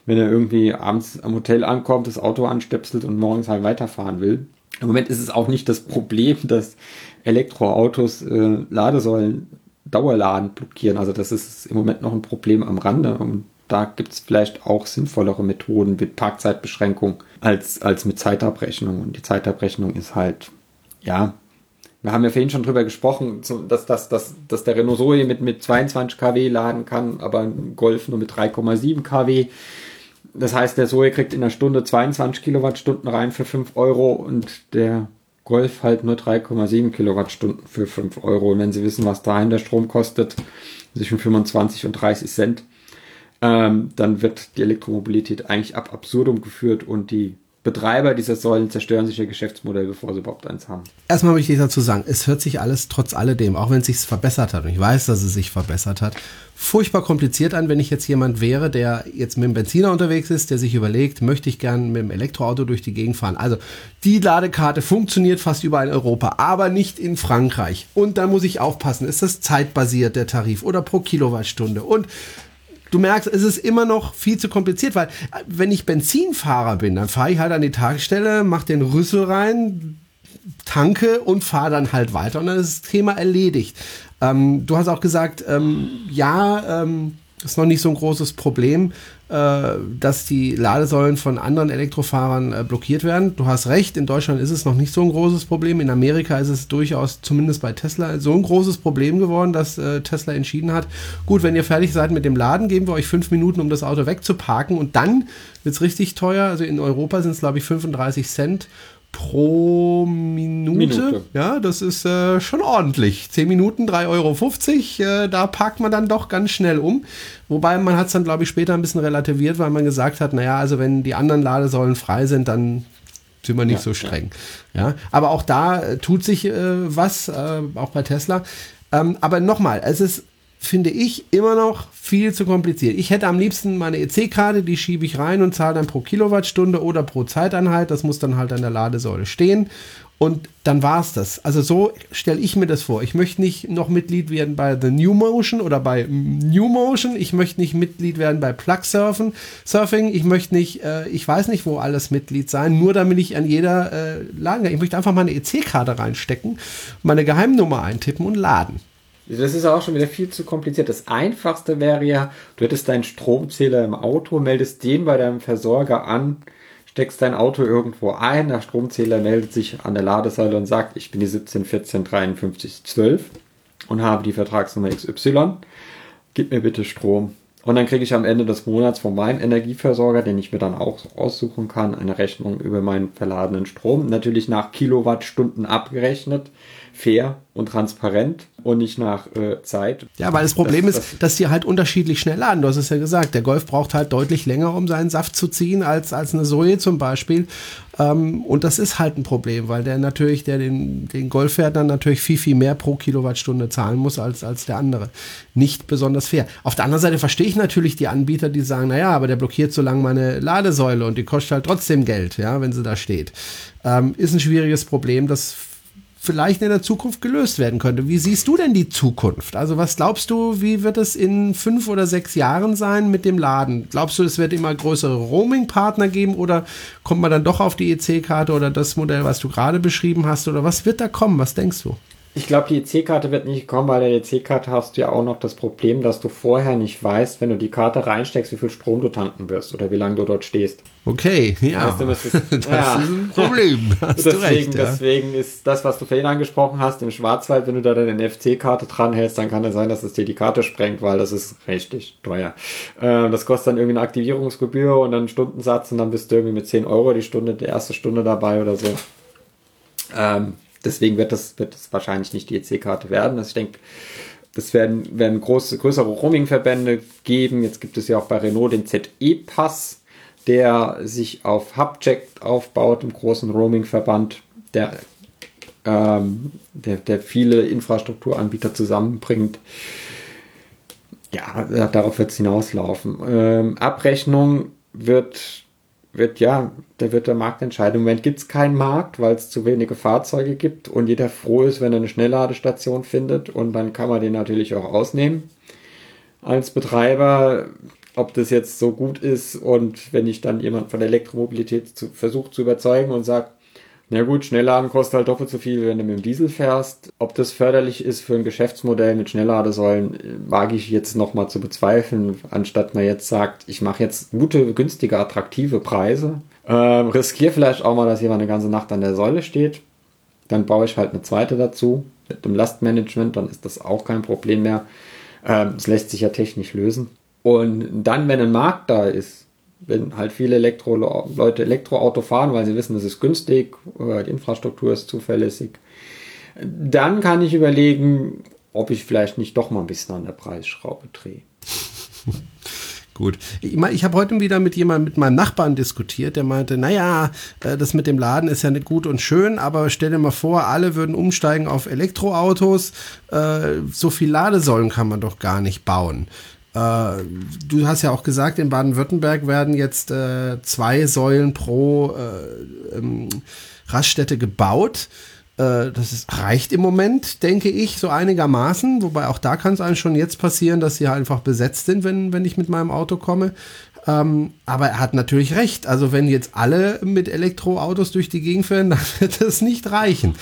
Wenn er irgendwie abends am Hotel ankommt, das Auto anstöpselt und morgens halt weiterfahren will. Im Moment ist es auch nicht das Problem, dass Elektroautos äh, Ladesäulen Dauerladen blockieren. Also das ist im Moment noch ein Problem am Rande. Und da gibt es vielleicht auch sinnvollere Methoden mit Parkzeitbeschränkung als, als mit Zeitabrechnung. Und die Zeitabrechnung ist halt, ja, wir haben ja vorhin schon drüber gesprochen, dass, dass, dass, dass der Renault Zoe mit, mit 22 kW laden kann, aber ein Golf nur mit 3,7 kW. Das heißt, der Zoe kriegt in einer Stunde 22 Kilowattstunden rein für 5 Euro und der Golf halt nur 3,7 Kilowattstunden für 5 Euro. Und wenn Sie wissen, was dahin der Strom kostet, zwischen 25 und 30 Cent, ähm, dann wird die Elektromobilität eigentlich ab absurdum geführt und die Betreiber dieser Säulen zerstören sich ihr Geschäftsmodell, bevor sie überhaupt eins haben. Erstmal möchte ich dazu sagen, es hört sich alles trotz alledem, auch wenn es sich verbessert hat, und ich weiß, dass es sich verbessert hat, furchtbar kompliziert an, wenn ich jetzt jemand wäre, der jetzt mit dem Benziner unterwegs ist, der sich überlegt, möchte ich gern mit dem Elektroauto durch die Gegend fahren. Also die Ladekarte funktioniert fast überall in Europa, aber nicht in Frankreich. Und da muss ich aufpassen, ist das zeitbasiert der Tarif oder pro Kilowattstunde? Und du merkst, es ist immer noch viel zu kompliziert, weil äh, wenn ich Benzinfahrer bin, dann fahre ich halt an die Tankstelle, mache den Rüssel rein, tanke und fahre dann halt weiter und dann ist das Thema erledigt. Ähm, du hast auch gesagt, ähm, ja, ähm, ist noch nicht so ein großes Problem, dass die Ladesäulen von anderen Elektrofahrern äh, blockiert werden. Du hast recht, in Deutschland ist es noch nicht so ein großes Problem. In Amerika ist es durchaus, zumindest bei Tesla, so ein großes Problem geworden, dass äh, Tesla entschieden hat, gut, wenn ihr fertig seid mit dem Laden, geben wir euch fünf Minuten, um das Auto wegzuparken und dann wird es richtig teuer. Also in Europa sind es, glaube ich, 35 Cent pro Minute. Minute. Ja, das ist äh, schon ordentlich. 10 Minuten, 3,50 Euro. Äh, da parkt man dann doch ganz schnell um. Wobei man hat es dann, glaube ich, später ein bisschen relativiert, weil man gesagt hat, naja, also wenn die anderen Ladesäulen frei sind, dann sind wir nicht ja, so streng. Ja. ja. aber auch da äh, tut sich äh, was, äh, auch bei Tesla. Ähm, aber nochmal, es ist finde ich immer noch viel zu kompliziert. Ich hätte am liebsten meine EC-Karte, die schiebe ich rein und zahle dann pro Kilowattstunde oder pro Zeiteinheit. Das muss dann halt an der Ladesäule stehen. Und dann war es das. Also so stelle ich mir das vor. Ich möchte nicht noch Mitglied werden bei The New Motion oder bei New Motion. Ich möchte nicht Mitglied werden bei Plug Surfen, Surfing. Ich möchte nicht, äh, ich weiß nicht, wo alles Mitglied sein, nur damit ich an jeder äh, Laden. Ich möchte einfach meine EC-Karte reinstecken, meine Geheimnummer eintippen und laden. Das ist auch schon wieder viel zu kompliziert. Das einfachste wäre ja, du hättest deinen Stromzähler im Auto, meldest den bei deinem Versorger an, steckst dein Auto irgendwo ein, der Stromzähler meldet sich an der Ladesäule und sagt, ich bin die 17 14 53 12 und habe die Vertragsnummer XY. Gib mir bitte Strom. Und dann kriege ich am Ende des Monats von meinem Energieversorger, den ich mir dann auch aussuchen kann, eine Rechnung über meinen verladenen Strom. Natürlich nach Kilowattstunden abgerechnet fair und transparent und nicht nach äh, Zeit. Ja, weil das Problem das, ist, das dass die halt unterschiedlich schnell laden. Du hast es ja gesagt, der Golf braucht halt deutlich länger, um seinen Saft zu ziehen, als, als eine Zoe zum Beispiel. Ähm, und das ist halt ein Problem, weil der natürlich, der den, den Golf fährt, dann natürlich viel, viel mehr pro Kilowattstunde zahlen muss als, als der andere. Nicht besonders fair. Auf der anderen Seite verstehe ich natürlich die Anbieter, die sagen, naja, aber der blockiert so lange meine Ladesäule und die kostet halt trotzdem Geld, ja, wenn sie da steht. Ähm, ist ein schwieriges Problem, das vielleicht in der Zukunft gelöst werden könnte. Wie siehst du denn die Zukunft? Also was glaubst du, wie wird es in fünf oder sechs Jahren sein mit dem Laden? Glaubst du, es wird immer größere Roaming-Partner geben oder kommt man dann doch auf die EC-Karte oder das Modell, was du gerade beschrieben hast? Oder was wird da kommen? Was denkst du? Ich glaube, die EC-Karte wird nicht kommen, weil der EC-Karte hast du ja auch noch das Problem, dass du vorher nicht weißt, wenn du die Karte reinsteckst, wie viel Strom du tanken wirst oder wie lange du dort stehst. Okay, ja. Weißt du, das, ist, das ja. ist ein Problem. Deswegen, recht, ja. deswegen ist das, was du vorhin angesprochen hast, im Schwarzwald, wenn du da deine NFC-Karte dranhältst, dann kann es sein, dass es dir die Karte sprengt, weil das ist richtig teuer. Äh, das kostet dann irgendwie eine Aktivierungsgebühr und dann einen Stundensatz und dann bist du irgendwie mit 10 Euro die Stunde, die erste Stunde dabei oder so. Ähm, Deswegen wird das, wird das wahrscheinlich nicht die EC-Karte werden. Also ich denke, das werden, werden große, größere Roaming-Verbände geben. Jetzt gibt es ja auch bei Renault den ZE-Pass, der sich auf Hubcheck aufbaut, im großen Roaming-Verband, der, ähm, der, der viele Infrastrukturanbieter zusammenbringt. Ja, darauf wird es hinauslaufen. Ähm, Abrechnung wird wird ja, da wird der Markt entscheiden. Im Moment gibt es keinen Markt, weil es zu wenige Fahrzeuge gibt und jeder froh ist, wenn er eine Schnellladestation findet und dann kann man den natürlich auch ausnehmen. Als Betreiber, ob das jetzt so gut ist und wenn ich dann jemand von der Elektromobilität zu, versucht zu überzeugen und sagt, na gut, Schnellladen kostet halt doppelt so viel, wenn du mit dem Diesel fährst. Ob das förderlich ist für ein Geschäftsmodell mit Schnellladesäulen, wage ich jetzt nochmal zu bezweifeln, anstatt man jetzt sagt, ich mache jetzt gute, günstige, attraktive Preise. Ähm, riskiere vielleicht auch mal, dass jemand eine ganze Nacht an der Säule steht. Dann baue ich halt eine zweite dazu mit dem Lastmanagement, dann ist das auch kein Problem mehr. Ähm, es lässt sich ja technisch lösen. Und dann, wenn ein Markt da ist, wenn halt viele Elektro Leute Elektroauto fahren, weil sie wissen, es ist günstig, die Infrastruktur ist zuverlässig, dann kann ich überlegen, ob ich vielleicht nicht doch mal ein bisschen an der Preisschraube drehe. Gut. Ich, ich habe heute wieder mit jemandem, mit meinem Nachbarn diskutiert, der meinte, naja, äh, das mit dem Laden ist ja nicht gut und schön, aber stell dir mal vor, alle würden umsteigen auf Elektroautos. Äh, so viel Ladesäulen kann man doch gar nicht bauen. Äh, du hast ja auch gesagt, in Baden-Württemberg werden jetzt zwei Säulen pro ähm, Raststätte gebaut. Äh, das ist, reicht im Moment, denke ich, so einigermaßen. Wobei auch da kann es einem schon jetzt passieren, dass sie einfach besetzt sind, wenn, wenn ich mit meinem Auto komme. Ähm, aber er hat natürlich recht. Also wenn jetzt alle mit Elektroautos durch die Gegend fahren, dann wird das nicht reichen.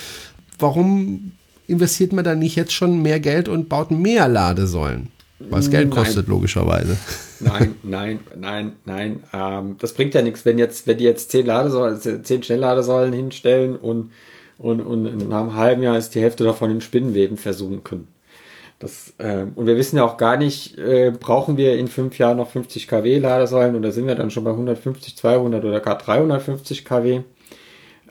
Warum investiert man da nicht jetzt schon mehr Geld und baut mehr Ladesäulen? Was Geld kostet, nein. logischerweise. Nein, nein, nein, nein. Ähm, das bringt ja nichts, wenn jetzt, wenn die jetzt zehn Ladesäulen, zehn Schnellladesäulen hinstellen und und, und nach einem halben Jahr ist die Hälfte davon in Spinnenweben versunken. Das, äh, und wir wissen ja auch gar nicht, äh, brauchen wir in fünf Jahren noch 50 kW Ladesäulen oder sind wir dann schon bei 150, 200 oder gar 350 kW?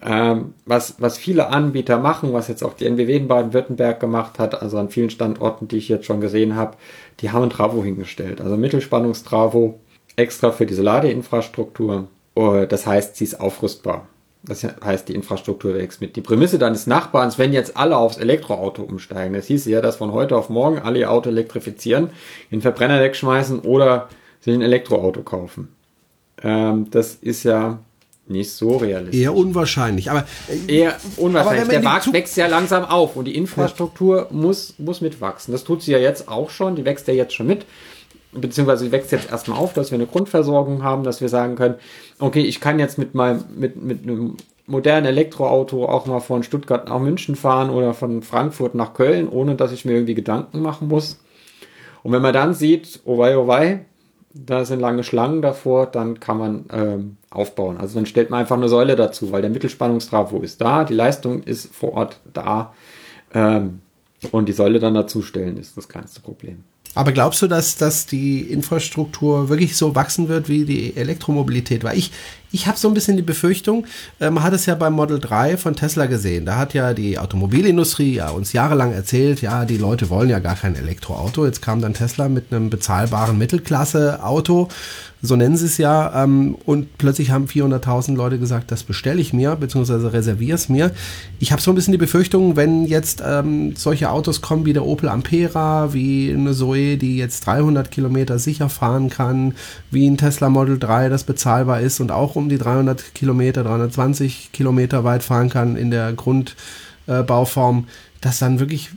Ähm, was, was viele Anbieter machen, was jetzt auch die NWW in Baden-Württemberg gemacht hat, also an vielen Standorten, die ich jetzt schon gesehen habe, die haben ein Travo hingestellt, also Mittelspannungstravo extra für diese Ladeinfrastruktur. Uh, das heißt, sie ist aufrüstbar. Das heißt, die Infrastruktur wächst mit. Die Prämisse deines Nachbarns, wenn jetzt alle aufs Elektroauto umsteigen, das hieß ja, dass von heute auf morgen alle ihr Auto elektrifizieren, den Verbrenner wegschmeißen oder sich ein Elektroauto kaufen. Ähm, das ist ja nicht so realistisch. Eher unwahrscheinlich, aber äh, eher unwahrscheinlich. Der Markt wächst ja langsam auf und die Infrastruktur ja. muss, muss mitwachsen. Das tut sie ja jetzt auch schon, die wächst ja jetzt schon mit beziehungsweise wächst jetzt erstmal auf, dass wir eine Grundversorgung haben, dass wir sagen können, okay, ich kann jetzt mit meinem, mit, mit einem modernen Elektroauto auch mal von Stuttgart nach München fahren oder von Frankfurt nach Köln, ohne dass ich mir irgendwie Gedanken machen muss. Und wenn man dann sieht, oh wei, oh wei, da sind lange Schlangen davor, dann kann man ähm, aufbauen. Also dann stellt man einfach eine Säule dazu, weil der Mittelspannungstrafo ist da, die Leistung ist vor Ort da ähm, und die Säule dann dazu stellen ist das kleinste Problem. Aber glaubst du, dass, dass die Infrastruktur wirklich so wachsen wird wie die Elektromobilität? Weil ich, ich habe so ein bisschen die Befürchtung, äh, man hat es ja beim Model 3 von Tesla gesehen. Da hat ja die Automobilindustrie ja uns jahrelang erzählt, ja, die Leute wollen ja gar kein Elektroauto. Jetzt kam dann Tesla mit einem bezahlbaren Mittelklasse-Auto so nennen sie es ja. Ähm, und plötzlich haben 400.000 Leute gesagt, das bestelle ich mir, beziehungsweise reserviere es mir. Ich habe so ein bisschen die Befürchtung, wenn jetzt ähm, solche Autos kommen wie der Opel Ampera, wie eine Zoe, die jetzt 300 Kilometer sicher fahren kann, wie ein Tesla Model 3, das bezahlbar ist und auch um die 300 Kilometer, 320 Kilometer weit fahren kann in der Grundbauform, äh, dass dann wirklich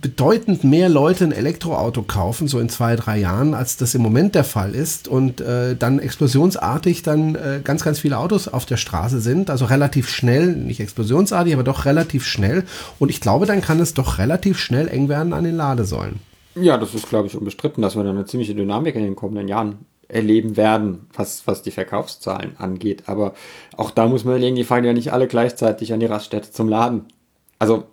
bedeutend mehr Leute ein Elektroauto kaufen, so in zwei, drei Jahren, als das im Moment der Fall ist und äh, dann explosionsartig dann äh, ganz, ganz viele Autos auf der Straße sind, also relativ schnell, nicht explosionsartig, aber doch relativ schnell und ich glaube, dann kann es doch relativ schnell eng werden an den Ladesäulen. Ja, das ist, glaube ich, unbestritten, dass wir dann eine ziemliche Dynamik in den kommenden Jahren erleben werden, was, was die Verkaufszahlen angeht. Aber auch da muss man überlegen, die fahren ja nicht alle gleichzeitig an die Raststätte zum Laden. Also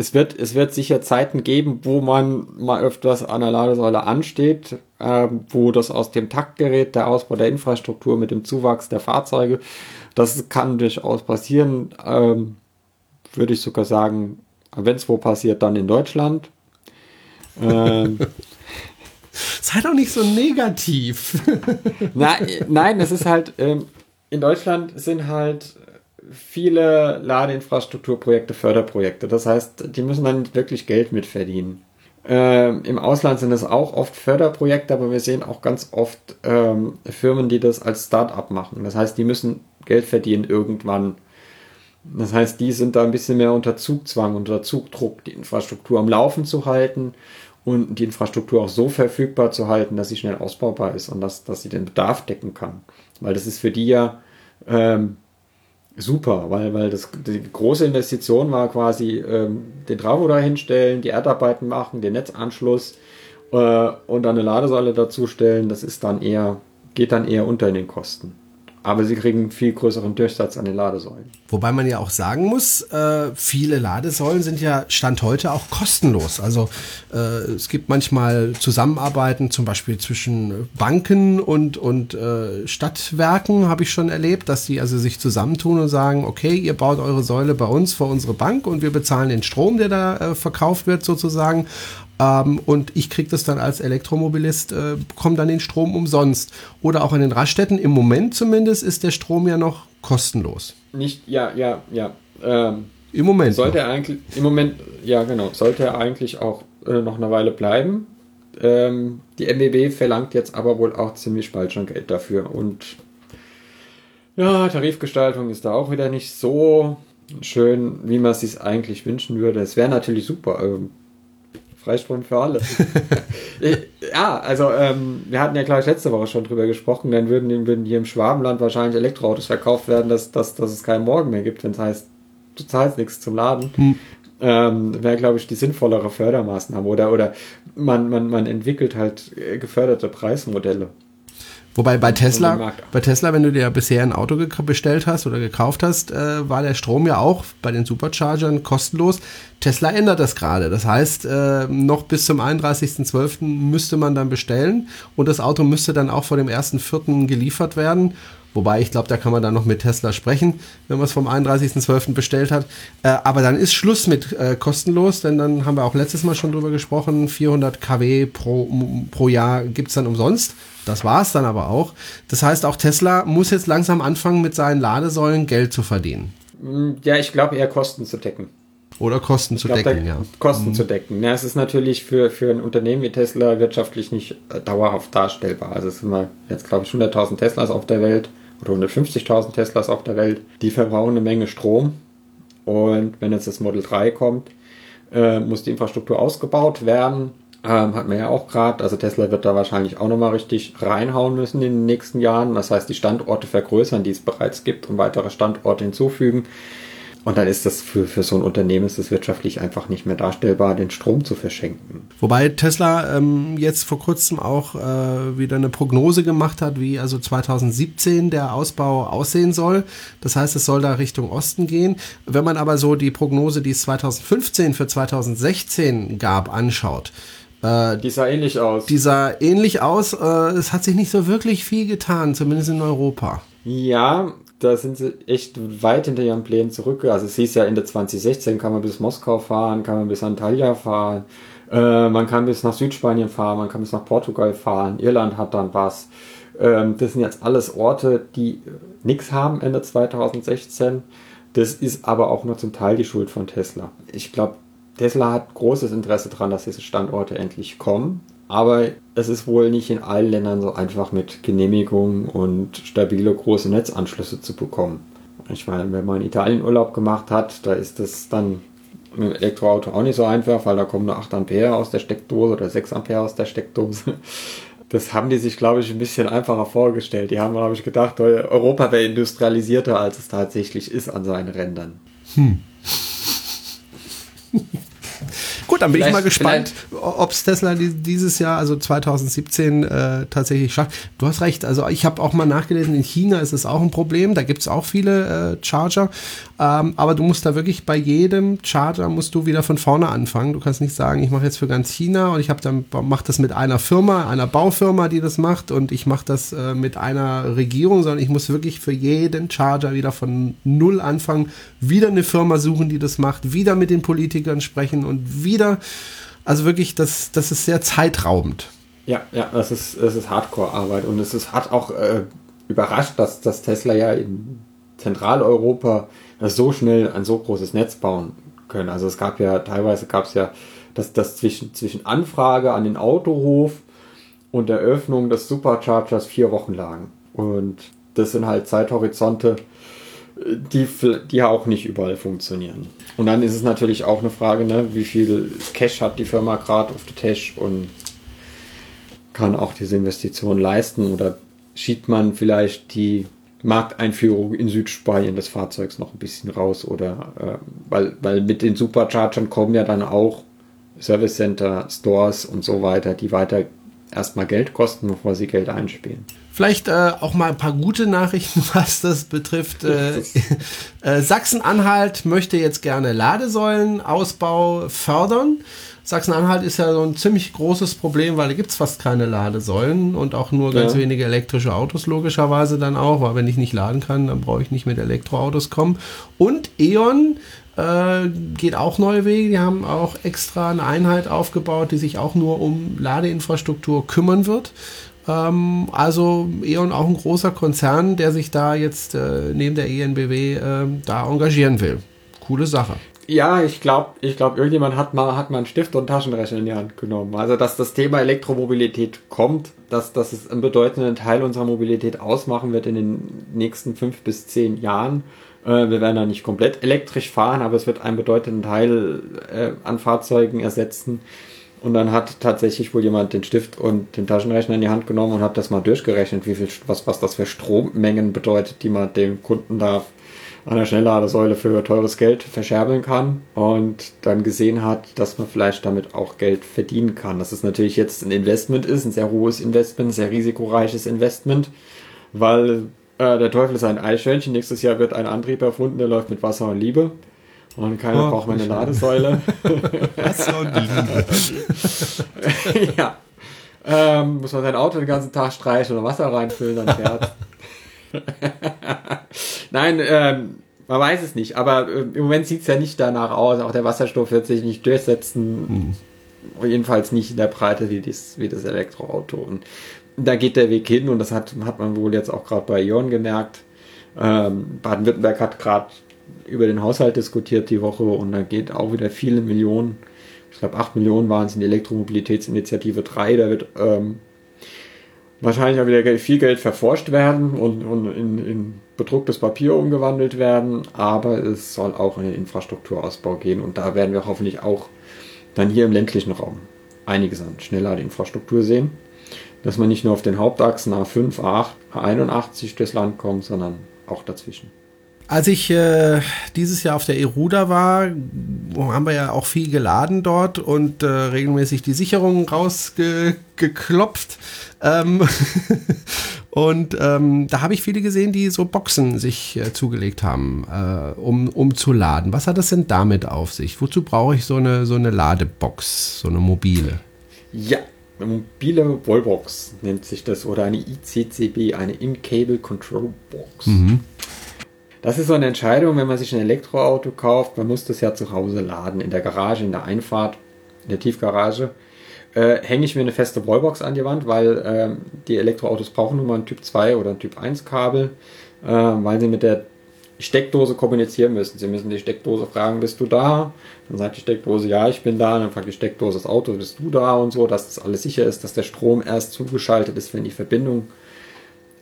es wird, es wird sicher Zeiten geben, wo man mal öfters an der Ladesäule ansteht, äh, wo das aus dem Takt gerät, der Ausbau der Infrastruktur mit dem Zuwachs der Fahrzeuge. Das kann durchaus passieren. Ähm, würde ich sogar sagen, wenn es wo passiert, dann in Deutschland. Ähm, Sei doch nicht so negativ. Na, nein, es ist halt, ähm, in Deutschland sind halt viele Ladeinfrastrukturprojekte Förderprojekte. Das heißt, die müssen dann wirklich Geld mitverdienen. Ähm, Im Ausland sind es auch oft Förderprojekte, aber wir sehen auch ganz oft ähm, Firmen, die das als Start-up machen. Das heißt, die müssen Geld verdienen irgendwann. Das heißt, die sind da ein bisschen mehr unter Zugzwang, unter Zugdruck, die Infrastruktur am Laufen zu halten und die Infrastruktur auch so verfügbar zu halten, dass sie schnell ausbaubar ist und dass, dass sie den Bedarf decken kann. Weil das ist für die ja ähm, super, weil, weil das, die große Investition war quasi ähm, den Travo da hinstellen, die Erdarbeiten machen, den Netzanschluss äh, und dann eine Ladesäule dazustellen. Das ist dann eher, geht dann eher unter in den Kosten aber sie kriegen viel größeren Durchsatz an den Ladesäulen. Wobei man ja auch sagen muss, äh, viele Ladesäulen sind ja Stand heute auch kostenlos. Also äh, es gibt manchmal Zusammenarbeiten, zum Beispiel zwischen Banken und, und äh, Stadtwerken, habe ich schon erlebt, dass die also sich zusammentun und sagen, okay, ihr baut eure Säule bei uns vor unsere Bank und wir bezahlen den Strom, der da äh, verkauft wird sozusagen. Ähm, und ich kriege das dann als Elektromobilist, äh, bekomme dann den Strom umsonst. Oder auch an den Raststätten, im Moment zumindest ist der Strom ja noch kostenlos. Nicht, ja, ja, ja. Ähm, Im Moment. Sollte noch. er eigentlich, im Moment, ja genau, sollte er eigentlich auch äh, noch eine Weile bleiben. Ähm, die MBB verlangt jetzt aber wohl auch ziemlich bald schon Geld dafür und ja, Tarifgestaltung ist da auch wieder nicht so schön, wie man es sich eigentlich wünschen würde. Es wäre natürlich super. Ähm, Freistrom für alle. ja, also ähm, wir hatten ja gleich letzte Woche schon drüber gesprochen, dann würden, würden hier im Schwabenland wahrscheinlich Elektroautos verkauft werden, dass, dass, dass es keinen Morgen mehr gibt, wenn es heißt, du zahlst nichts zum Laden. Hm. Ähm, wäre, glaube ich, die sinnvollere Fördermaßnahme. Oder, oder man, man, man entwickelt halt äh, geförderte Preismodelle. Wobei bei Tesla, bei Tesla, wenn du dir bisher ein Auto bestellt hast oder gekauft hast, äh, war der Strom ja auch bei den Superchargern kostenlos. Tesla ändert das gerade. Das heißt, äh, noch bis zum 31.12. müsste man dann bestellen und das Auto müsste dann auch vor dem 1.4. geliefert werden. Wobei ich glaube, da kann man dann noch mit Tesla sprechen, wenn man es vom 31.12. bestellt hat. Äh, aber dann ist Schluss mit äh, kostenlos, denn dann haben wir auch letztes Mal schon drüber gesprochen, 400 kW pro, pro Jahr gibt es dann umsonst. Das war es dann aber auch. Das heißt, auch Tesla muss jetzt langsam anfangen, mit seinen Ladesäulen Geld zu verdienen. Mm, ja, ich glaube eher Kosten zu decken. Oder Kosten ich zu glaub, decken, ja. Kosten mhm. zu decken. Ja, es ist natürlich für, für ein Unternehmen wie Tesla wirtschaftlich nicht äh, dauerhaft darstellbar. Also es sind mal jetzt, glaube ich, 100.000 Teslas auf der Welt oder 150.000 Teslas auf der Welt. Die verbrauchen eine Menge Strom. Und wenn jetzt das Model 3 kommt, äh, muss die Infrastruktur ausgebaut werden. Ähm, hat man ja auch gerade. Also Tesla wird da wahrscheinlich auch nochmal richtig reinhauen müssen in den nächsten Jahren. Das heißt, die Standorte vergrößern, die es bereits gibt und weitere Standorte hinzufügen. Und dann ist das für, für so ein Unternehmen ist es wirtschaftlich einfach nicht mehr darstellbar, den Strom zu verschenken. Wobei Tesla ähm, jetzt vor kurzem auch äh, wieder eine Prognose gemacht hat, wie also 2017 der Ausbau aussehen soll. Das heißt, es soll da Richtung Osten gehen. Wenn man aber so die Prognose, die es 2015 für 2016 gab, anschaut, äh, die sah ähnlich aus. Die sah ähnlich aus. Äh, es hat sich nicht so wirklich viel getan, zumindest in Europa. Ja, da sind sie echt weit hinter ihren Plänen zurück. Also es hieß ja Ende 2016 kann man bis Moskau fahren, kann man bis Antalya fahren, äh, man kann bis nach Südspanien fahren, man kann bis nach Portugal fahren, Irland hat dann was. Ähm, das sind jetzt alles Orte, die nichts haben Ende 2016. Das ist aber auch nur zum Teil die Schuld von Tesla. Ich glaube, Tesla hat großes Interesse daran, dass diese Standorte endlich kommen. Aber es ist wohl nicht in allen Ländern so einfach mit Genehmigungen und stabile große Netzanschlüsse zu bekommen. Ich meine, wenn man in Italien Urlaub gemacht hat, da ist das dann mit dem Elektroauto auch nicht so einfach, weil da kommen nur 8 Ampere aus der Steckdose oder 6 Ampere aus der Steckdose. Das haben die sich, glaube ich, ein bisschen einfacher vorgestellt. Die haben, glaube ich, gedacht, Europa wäre industrialisierter, als es tatsächlich ist an seinen Rändern. Hm. Gut, dann bin vielleicht, ich mal gespannt, ob es Tesla dieses Jahr, also 2017, äh, tatsächlich schafft. Du hast recht, also ich habe auch mal nachgelesen, in China ist es auch ein Problem, da gibt es auch viele äh, Charger, ähm, aber du musst da wirklich bei jedem Charger musst du wieder von vorne anfangen. Du kannst nicht sagen, ich mache jetzt für ganz China und ich habe dann mache das mit einer Firma, einer Baufirma, die das macht und ich mache das äh, mit einer Regierung, sondern ich muss wirklich für jeden Charger wieder von null anfangen, wieder eine Firma suchen, die das macht, wieder mit den Politikern sprechen und wieder. Also wirklich, das, das ist sehr zeitraubend. Ja, ja, das ist, das ist Hardcore-Arbeit und es ist, hat auch äh, überrascht, dass, dass Tesla ja in Zentraleuropa so schnell ein so großes Netz bauen können. Also es gab ja, teilweise gab es ja, dass das zwischen, zwischen Anfrage an den Autohof und Eröffnung des Superchargers vier Wochen lagen. Und das sind halt Zeithorizonte, die, die auch nicht überall funktionieren. Und dann ist es natürlich auch eine Frage, ne, wie viel Cash hat die Firma gerade auf der Tash und kann auch diese Investition leisten oder schiebt man vielleicht die Markteinführung in Südspanien des Fahrzeugs noch ein bisschen raus oder äh, weil, weil mit den Superchargern kommen ja dann auch Service Center, Stores und so weiter, die weiter erstmal Geld kosten, bevor sie Geld einspielen. Vielleicht äh, auch mal ein paar gute Nachrichten, was das betrifft. Äh, äh, Sachsen-Anhalt möchte jetzt gerne Ladesäulenausbau fördern. Sachsen-Anhalt ist ja so ein ziemlich großes Problem, weil da gibt es fast keine Ladesäulen und auch nur ganz ja. wenige elektrische Autos logischerweise dann auch, weil wenn ich nicht laden kann, dann brauche ich nicht mit Elektroautos kommen. Und E.ON äh, geht auch neue Wege. Die haben auch extra eine Einheit aufgebaut, die sich auch nur um Ladeinfrastruktur kümmern wird. Ähm, also E.ON auch ein großer Konzern, der sich da jetzt äh, neben der ENBW äh, da engagieren will. Coole Sache. Ja, ich glaube, ich glaube, irgendjemand hat mal, hat mal einen Stift und Taschenrechner in die Hand genommen. Also, dass das Thema Elektromobilität kommt, dass, dass es einen bedeutenden Teil unserer Mobilität ausmachen wird in den nächsten fünf bis zehn Jahren. Äh, wir werden da nicht komplett elektrisch fahren, aber es wird einen bedeutenden Teil äh, an Fahrzeugen ersetzen. Und dann hat tatsächlich wohl jemand den Stift und den Taschenrechner in die Hand genommen und hat das mal durchgerechnet, wie viel, was, was das für Strommengen bedeutet, die man dem Kunden da an der Schnellladesäule für teures Geld verscherbeln kann und dann gesehen hat, dass man vielleicht damit auch Geld verdienen kann. Dass es natürlich jetzt ein Investment ist, ein sehr hohes Investment, ein sehr risikoreiches Investment, weil äh, der Teufel ist ein Eichhörnchen. Nächstes Jahr wird ein Antrieb erfunden, der läuft mit Wasser und Liebe. Und keiner oh, braucht mehr eine Ladesäule. Wasser und Liebe. ja. Ähm, muss man sein Auto den ganzen Tag streichen oder Wasser reinfüllen, dann fährt. Nein, ähm, man weiß es nicht, aber äh, im Moment sieht es ja nicht danach aus. Auch der Wasserstoff wird sich nicht durchsetzen. Hm. Jedenfalls nicht in der Breite wie, dies, wie das Elektroauto. Und da geht der Weg hin und das hat, hat man wohl jetzt auch gerade bei Ion gemerkt. Ähm, Baden-Württemberg hat gerade über den Haushalt diskutiert die Woche und da geht auch wieder viele Millionen. Ich glaube, 8 Millionen waren es in die Elektromobilitätsinitiative 3. Da wird ähm, wahrscheinlich auch wieder viel Geld verforscht werden und, und in, in bedrucktes Papier umgewandelt werden, aber es soll auch in den Infrastrukturausbau gehen und da werden wir hoffentlich auch dann hier im ländlichen Raum einiges an Schnellladeinfrastruktur sehen, dass man nicht nur auf den Hauptachsen A5, A8, A81 durchs Land kommt, sondern auch dazwischen. Als ich äh, dieses Jahr auf der Eruda war, haben wir ja auch viel geladen dort und äh, regelmäßig die Sicherungen rausgeklopft. Ähm und ähm, da habe ich viele gesehen, die so Boxen sich äh, zugelegt haben, äh, um, um zu laden. Was hat das denn damit auf sich? Wozu brauche ich so eine, so eine Ladebox, so eine mobile? Ja, eine mobile Wallbox nennt sich das oder eine ICCB, eine In-Cable Control Box. Mhm. Das ist so eine Entscheidung, wenn man sich ein Elektroauto kauft. Man muss das ja zu Hause laden, in der Garage, in der Einfahrt, in der Tiefgarage. Äh, hänge ich mir eine feste Wallbox an die Wand, weil ähm, die Elektroautos brauchen nun mal ein Typ 2 oder ein Typ 1 Kabel, äh, weil sie mit der Steckdose kommunizieren müssen. Sie müssen die Steckdose fragen, bist du da? Dann sagt die Steckdose, ja, ich bin da. Dann fragt die Steckdose das Auto, bist du da? Und so, dass das alles sicher ist, dass der Strom erst zugeschaltet ist, wenn die Verbindung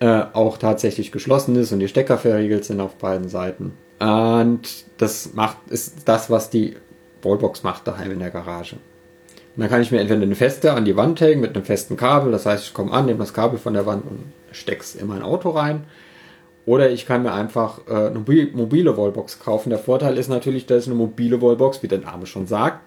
äh, auch tatsächlich geschlossen ist und die Stecker verriegelt sind auf beiden Seiten. Und das macht, ist das, was die Wallbox macht daheim in der Garage. Und dann kann ich mir entweder eine feste an die Wand hängen mit einem festen Kabel, das heißt, ich komme an, nehme das Kabel von der Wand und steck's in mein Auto rein. Oder ich kann mir einfach äh, eine mobile Wallbox kaufen. Der Vorteil ist natürlich, dass eine mobile Wallbox, wie der Name schon sagt,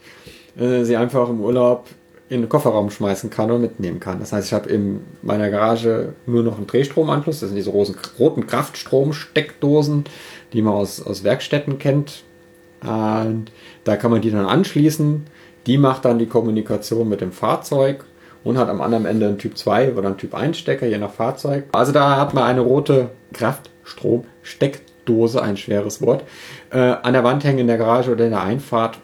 äh, sie einfach im Urlaub in den Kofferraum schmeißen kann und mitnehmen kann. Das heißt, ich habe in meiner Garage nur noch einen Drehstromanschluss. Das sind diese roten Kraftstrom-Steckdosen, die man aus, aus Werkstätten kennt. Und da kann man die dann anschließen. Die macht dann die Kommunikation mit dem Fahrzeug und hat am anderen Ende einen Typ 2 oder einen Typ 1 Stecker, je nach Fahrzeug. Also da hat man eine rote Kraftstrom-Steckdose, ein schweres Wort, äh, an der Wand hängen in der Garage oder in der Einfahrt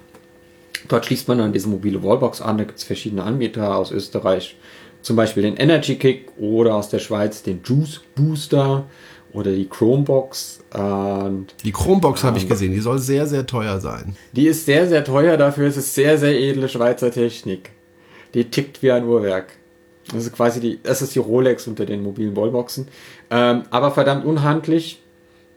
Dort schließt man dann diese mobile Wallbox an. Da gibt es verschiedene Anbieter aus Österreich, zum Beispiel den Energy Kick oder aus der Schweiz den Juice Booster oder die Chromebox. Und, die Chromebox habe ich gesehen, die soll sehr, sehr teuer sein. Die ist sehr, sehr teuer, dafür ist es sehr, sehr edle Schweizer Technik. Die tickt wie ein Uhrwerk. Das ist quasi die, das ist die Rolex unter den mobilen Wallboxen. Ähm, aber verdammt unhandlich.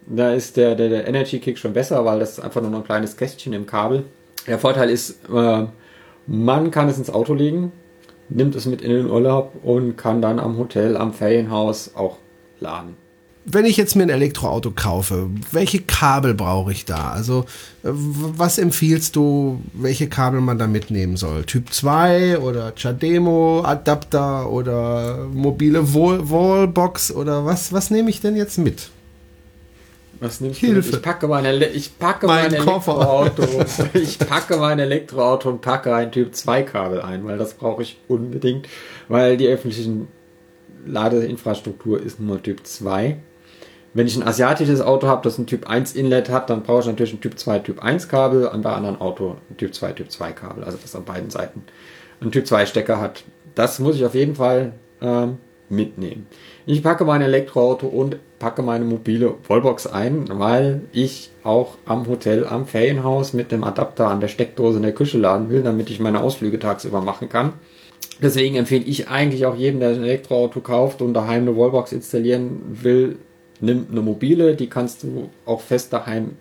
Da ist der, der, der Energy Kick schon besser, weil das ist einfach nur noch ein kleines Kästchen im Kabel. Der Vorteil ist, äh, man kann es ins Auto legen, nimmt es mit in den Urlaub und kann dann am Hotel, am Ferienhaus auch laden. Wenn ich jetzt mir ein Elektroauto kaufe, welche Kabel brauche ich da? Also, äh, was empfiehlst du, welche Kabel man da mitnehmen soll? Typ 2 oder Chademo Adapter oder mobile Wallbox oder was, was nehme ich denn jetzt mit? Was nimmst Hilfe. du? Ich packe mein, Ele ich packe mein, mein Elektroauto. ich packe mein Elektroauto und packe ein Typ 2 Kabel ein, weil das brauche ich unbedingt, weil die öffentlichen Ladeinfrastruktur ist nur Typ 2. wenn ich ein asiatisches Auto habe, das ein Typ 1 Inlet hat, dann brauche ich natürlich ein Typ 2, Typ 1 Kabel, und bei anderen Auto ein Typ 2, Typ 2 Kabel, also das an beiden Seiten ein Typ 2 Stecker hat. Das muss ich auf jeden Fall ähm, mitnehmen. Ich packe mein Elektroauto und packe meine mobile Wallbox ein, weil ich auch am Hotel, am Ferienhaus mit dem Adapter an der Steckdose in der Küche laden will, damit ich meine Ausflüge tagsüber machen kann. Deswegen empfehle ich eigentlich auch jedem, der ein Elektroauto kauft und daheim eine Wallbox installieren will, nimm eine mobile, die kannst du auch fest daheim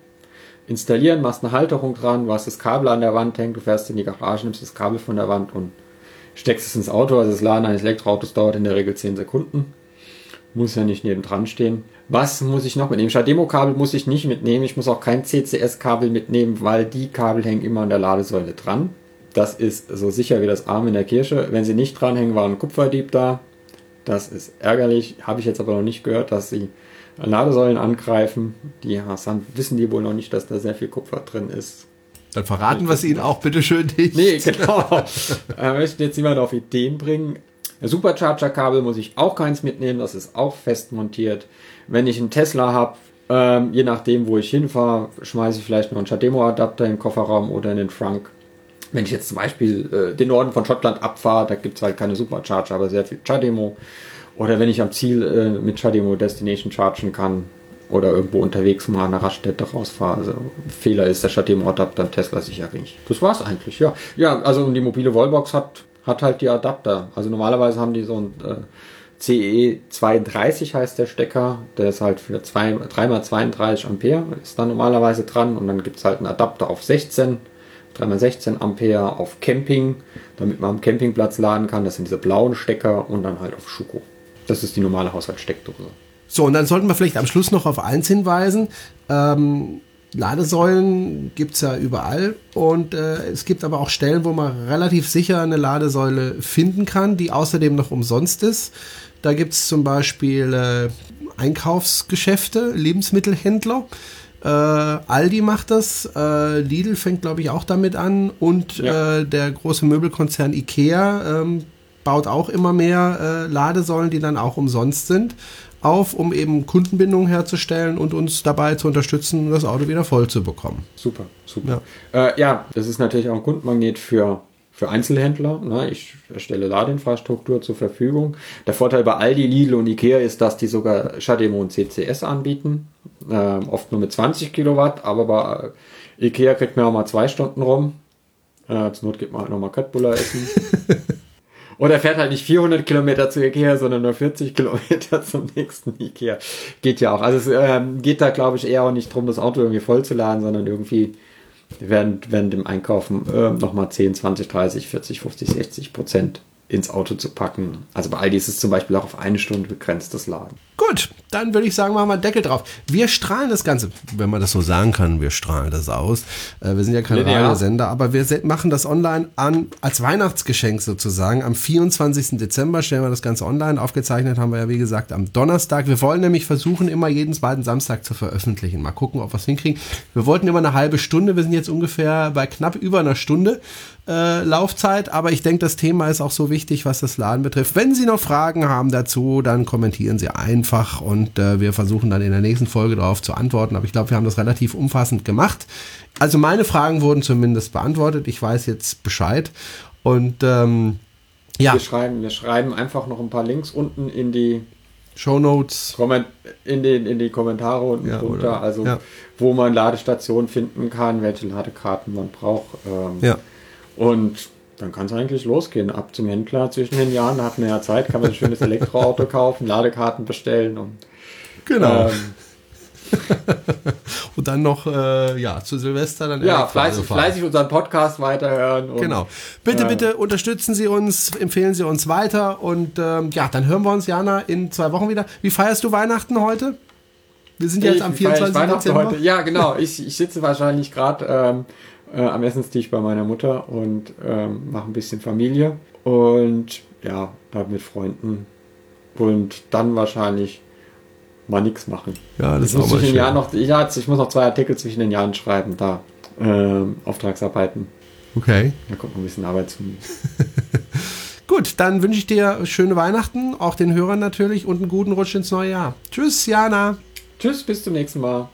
installieren, machst eine Halterung dran, hast das Kabel an der Wand hängt, du fährst in die Garage, nimmst das Kabel von der Wand und steckst es ins Auto. Also das Laden eines Elektroautos dauert in der Regel 10 Sekunden. Muss ja nicht neben dran stehen. Was muss ich noch mitnehmen? Schademo-Kabel muss ich nicht mitnehmen. Ich muss auch kein CCS-Kabel mitnehmen, weil die Kabel hängen immer an der Ladesäule dran. Das ist so sicher wie das Arm in der Kirche. Wenn sie nicht dranhängen, war ein Kupferdieb da. Das ist ärgerlich. Habe ich jetzt aber noch nicht gehört, dass sie Ladesäulen angreifen. Die Hassan wissen die wohl noch nicht, dass da sehr viel Kupfer drin ist. Dann verraten wir es Ihnen auch bitte schön nicht. Nee, genau. Wir möchten jetzt niemand auf Ideen bringen. Supercharger-Kabel muss ich auch keins mitnehmen, das ist auch fest montiert. Wenn ich einen Tesla habe, ähm, je nachdem, wo ich hinfahre, schmeiße ich vielleicht noch einen Chademo-Adapter in den Kofferraum oder in den Trunk. Wenn ich jetzt zum Beispiel äh, den Norden von Schottland abfahre, da gibt es halt keine Supercharger, aber sehr viel Chademo. Oder wenn ich am Ziel äh, mit Chademo Destination chargen kann oder irgendwo unterwegs mal an einer Raststätte rausfahre. Also Fehler ist der Chademo-Adapter Tesla sicher nicht. Das war's eigentlich, ja. Ja, also die mobile Wallbox hat hat halt die Adapter. Also normalerweise haben die so ein äh, CE32 heißt der Stecker, der ist halt für 3x32 Ampere, ist dann normalerweise dran und dann gibt es halt einen Adapter auf 16, 3x16 Ampere auf Camping, damit man am Campingplatz laden kann. Das sind diese blauen Stecker und dann halt auf Schuko. Das ist die normale Haushaltssteckdose. So, und dann sollten wir vielleicht am Schluss noch auf eins hinweisen. Ähm, Ladesäulen gibt es ja überall und äh, es gibt aber auch Stellen, wo man relativ sicher eine Ladesäule finden kann, die außerdem noch umsonst ist. Da gibt es zum Beispiel äh, Einkaufsgeschäfte, Lebensmittelhändler. Äh, Aldi macht das, äh, Lidl fängt glaube ich auch damit an und ja. Äh, der große Möbelkonzern Ikea ähm, baut auch immer mehr äh, Ladesäulen, die dann auch umsonst sind auf, um eben Kundenbindung herzustellen und uns dabei zu unterstützen, das Auto wieder voll zu bekommen. Super, super. Ja, äh, ja das ist natürlich auch ein Kundenmagnet für, für Einzelhändler. Ne? Ich stelle Ladeinfrastruktur zur Verfügung. Der Vorteil bei Aldi, Lidl und Ikea ist, dass die sogar Shademo und CCS anbieten. Äh, oft nur mit 20 Kilowatt, aber bei Ikea kriegt man auch mal zwei Stunden rum. Äh, zur Not geht man halt nochmal Köttbullar essen. Oder fährt halt nicht 400 Kilometer zu Ikea, sondern nur 40 Kilometer zum nächsten Ikea. Geht ja auch. Also es ähm, geht da, glaube ich, eher auch nicht darum, das Auto irgendwie voll zu laden, sondern irgendwie während, während dem Einkaufen äh, nochmal 10, 20, 30, 40, 50, 60 Prozent ins Auto zu packen. Also bei Aldi ist es zum Beispiel auch auf eine Stunde begrenzt, das Laden. Gut, dann würde ich sagen, machen wir Deckel drauf. Wir strahlen das Ganze, wenn man das so sagen kann, wir strahlen das aus. Äh, wir sind ja kein Radiosender, aber wir machen das online an als Weihnachtsgeschenk sozusagen. Am 24. Dezember stellen wir das Ganze online. Aufgezeichnet haben wir ja, wie gesagt, am Donnerstag. Wir wollen nämlich versuchen, immer jeden zweiten Samstag zu veröffentlichen. Mal gucken, ob wir es hinkriegen. Wir wollten immer eine halbe Stunde. Wir sind jetzt ungefähr bei knapp über einer Stunde äh, Laufzeit. Aber ich denke, das Thema ist auch so wichtig, was das Laden betrifft. Wenn Sie noch Fragen haben dazu, dann kommentieren Sie einfach einfach und äh, wir versuchen dann in der nächsten Folge darauf zu antworten. Aber ich glaube, wir haben das relativ umfassend gemacht. Also meine Fragen wurden zumindest beantwortet. Ich weiß jetzt Bescheid. Und ähm, ja. Wir schreiben, wir schreiben einfach noch ein paar Links unten in die Show Notes. In die, in die Kommentare unten ja, drunter, oder, also ja. wo man Ladestationen finden kann, welche Ladekarten man braucht. Ähm, ja. Und dann kann es eigentlich losgehen. Ab zum Händler zwischen den Jahren, da hat man ja Zeit, kann man ein schönes Elektroauto kaufen, Ladekarten bestellen und genau. Ähm, und dann noch äh, ja zu Silvester dann ja fleißig, fleißig unseren Podcast weiterhören. Und, genau. Bitte, äh, bitte unterstützen Sie uns, empfehlen Sie uns weiter und ähm, ja, dann hören wir uns Jana in zwei Wochen wieder. Wie feierst du Weihnachten heute? Wir sind jetzt am 24. Dezember. Heute. Ja, genau. Ich, ich sitze wahrscheinlich gerade ähm, äh, am Essenstisch bei meiner Mutter und ähm, mache ein bisschen Familie und ja, da mit Freunden und dann wahrscheinlich mal nichts machen. Ja, das ich ist auch mal schön. Jahr noch, ich, ich muss noch zwei Artikel zwischen den Jahren schreiben, da äh, Auftragsarbeiten. Okay. Da kommt noch ein bisschen Arbeit zu mir. Gut, dann wünsche ich dir schöne Weihnachten, auch den Hörern natürlich und einen guten Rutsch ins neue Jahr. Tschüss, Jana. Tschüss, bis zum nächsten Mal.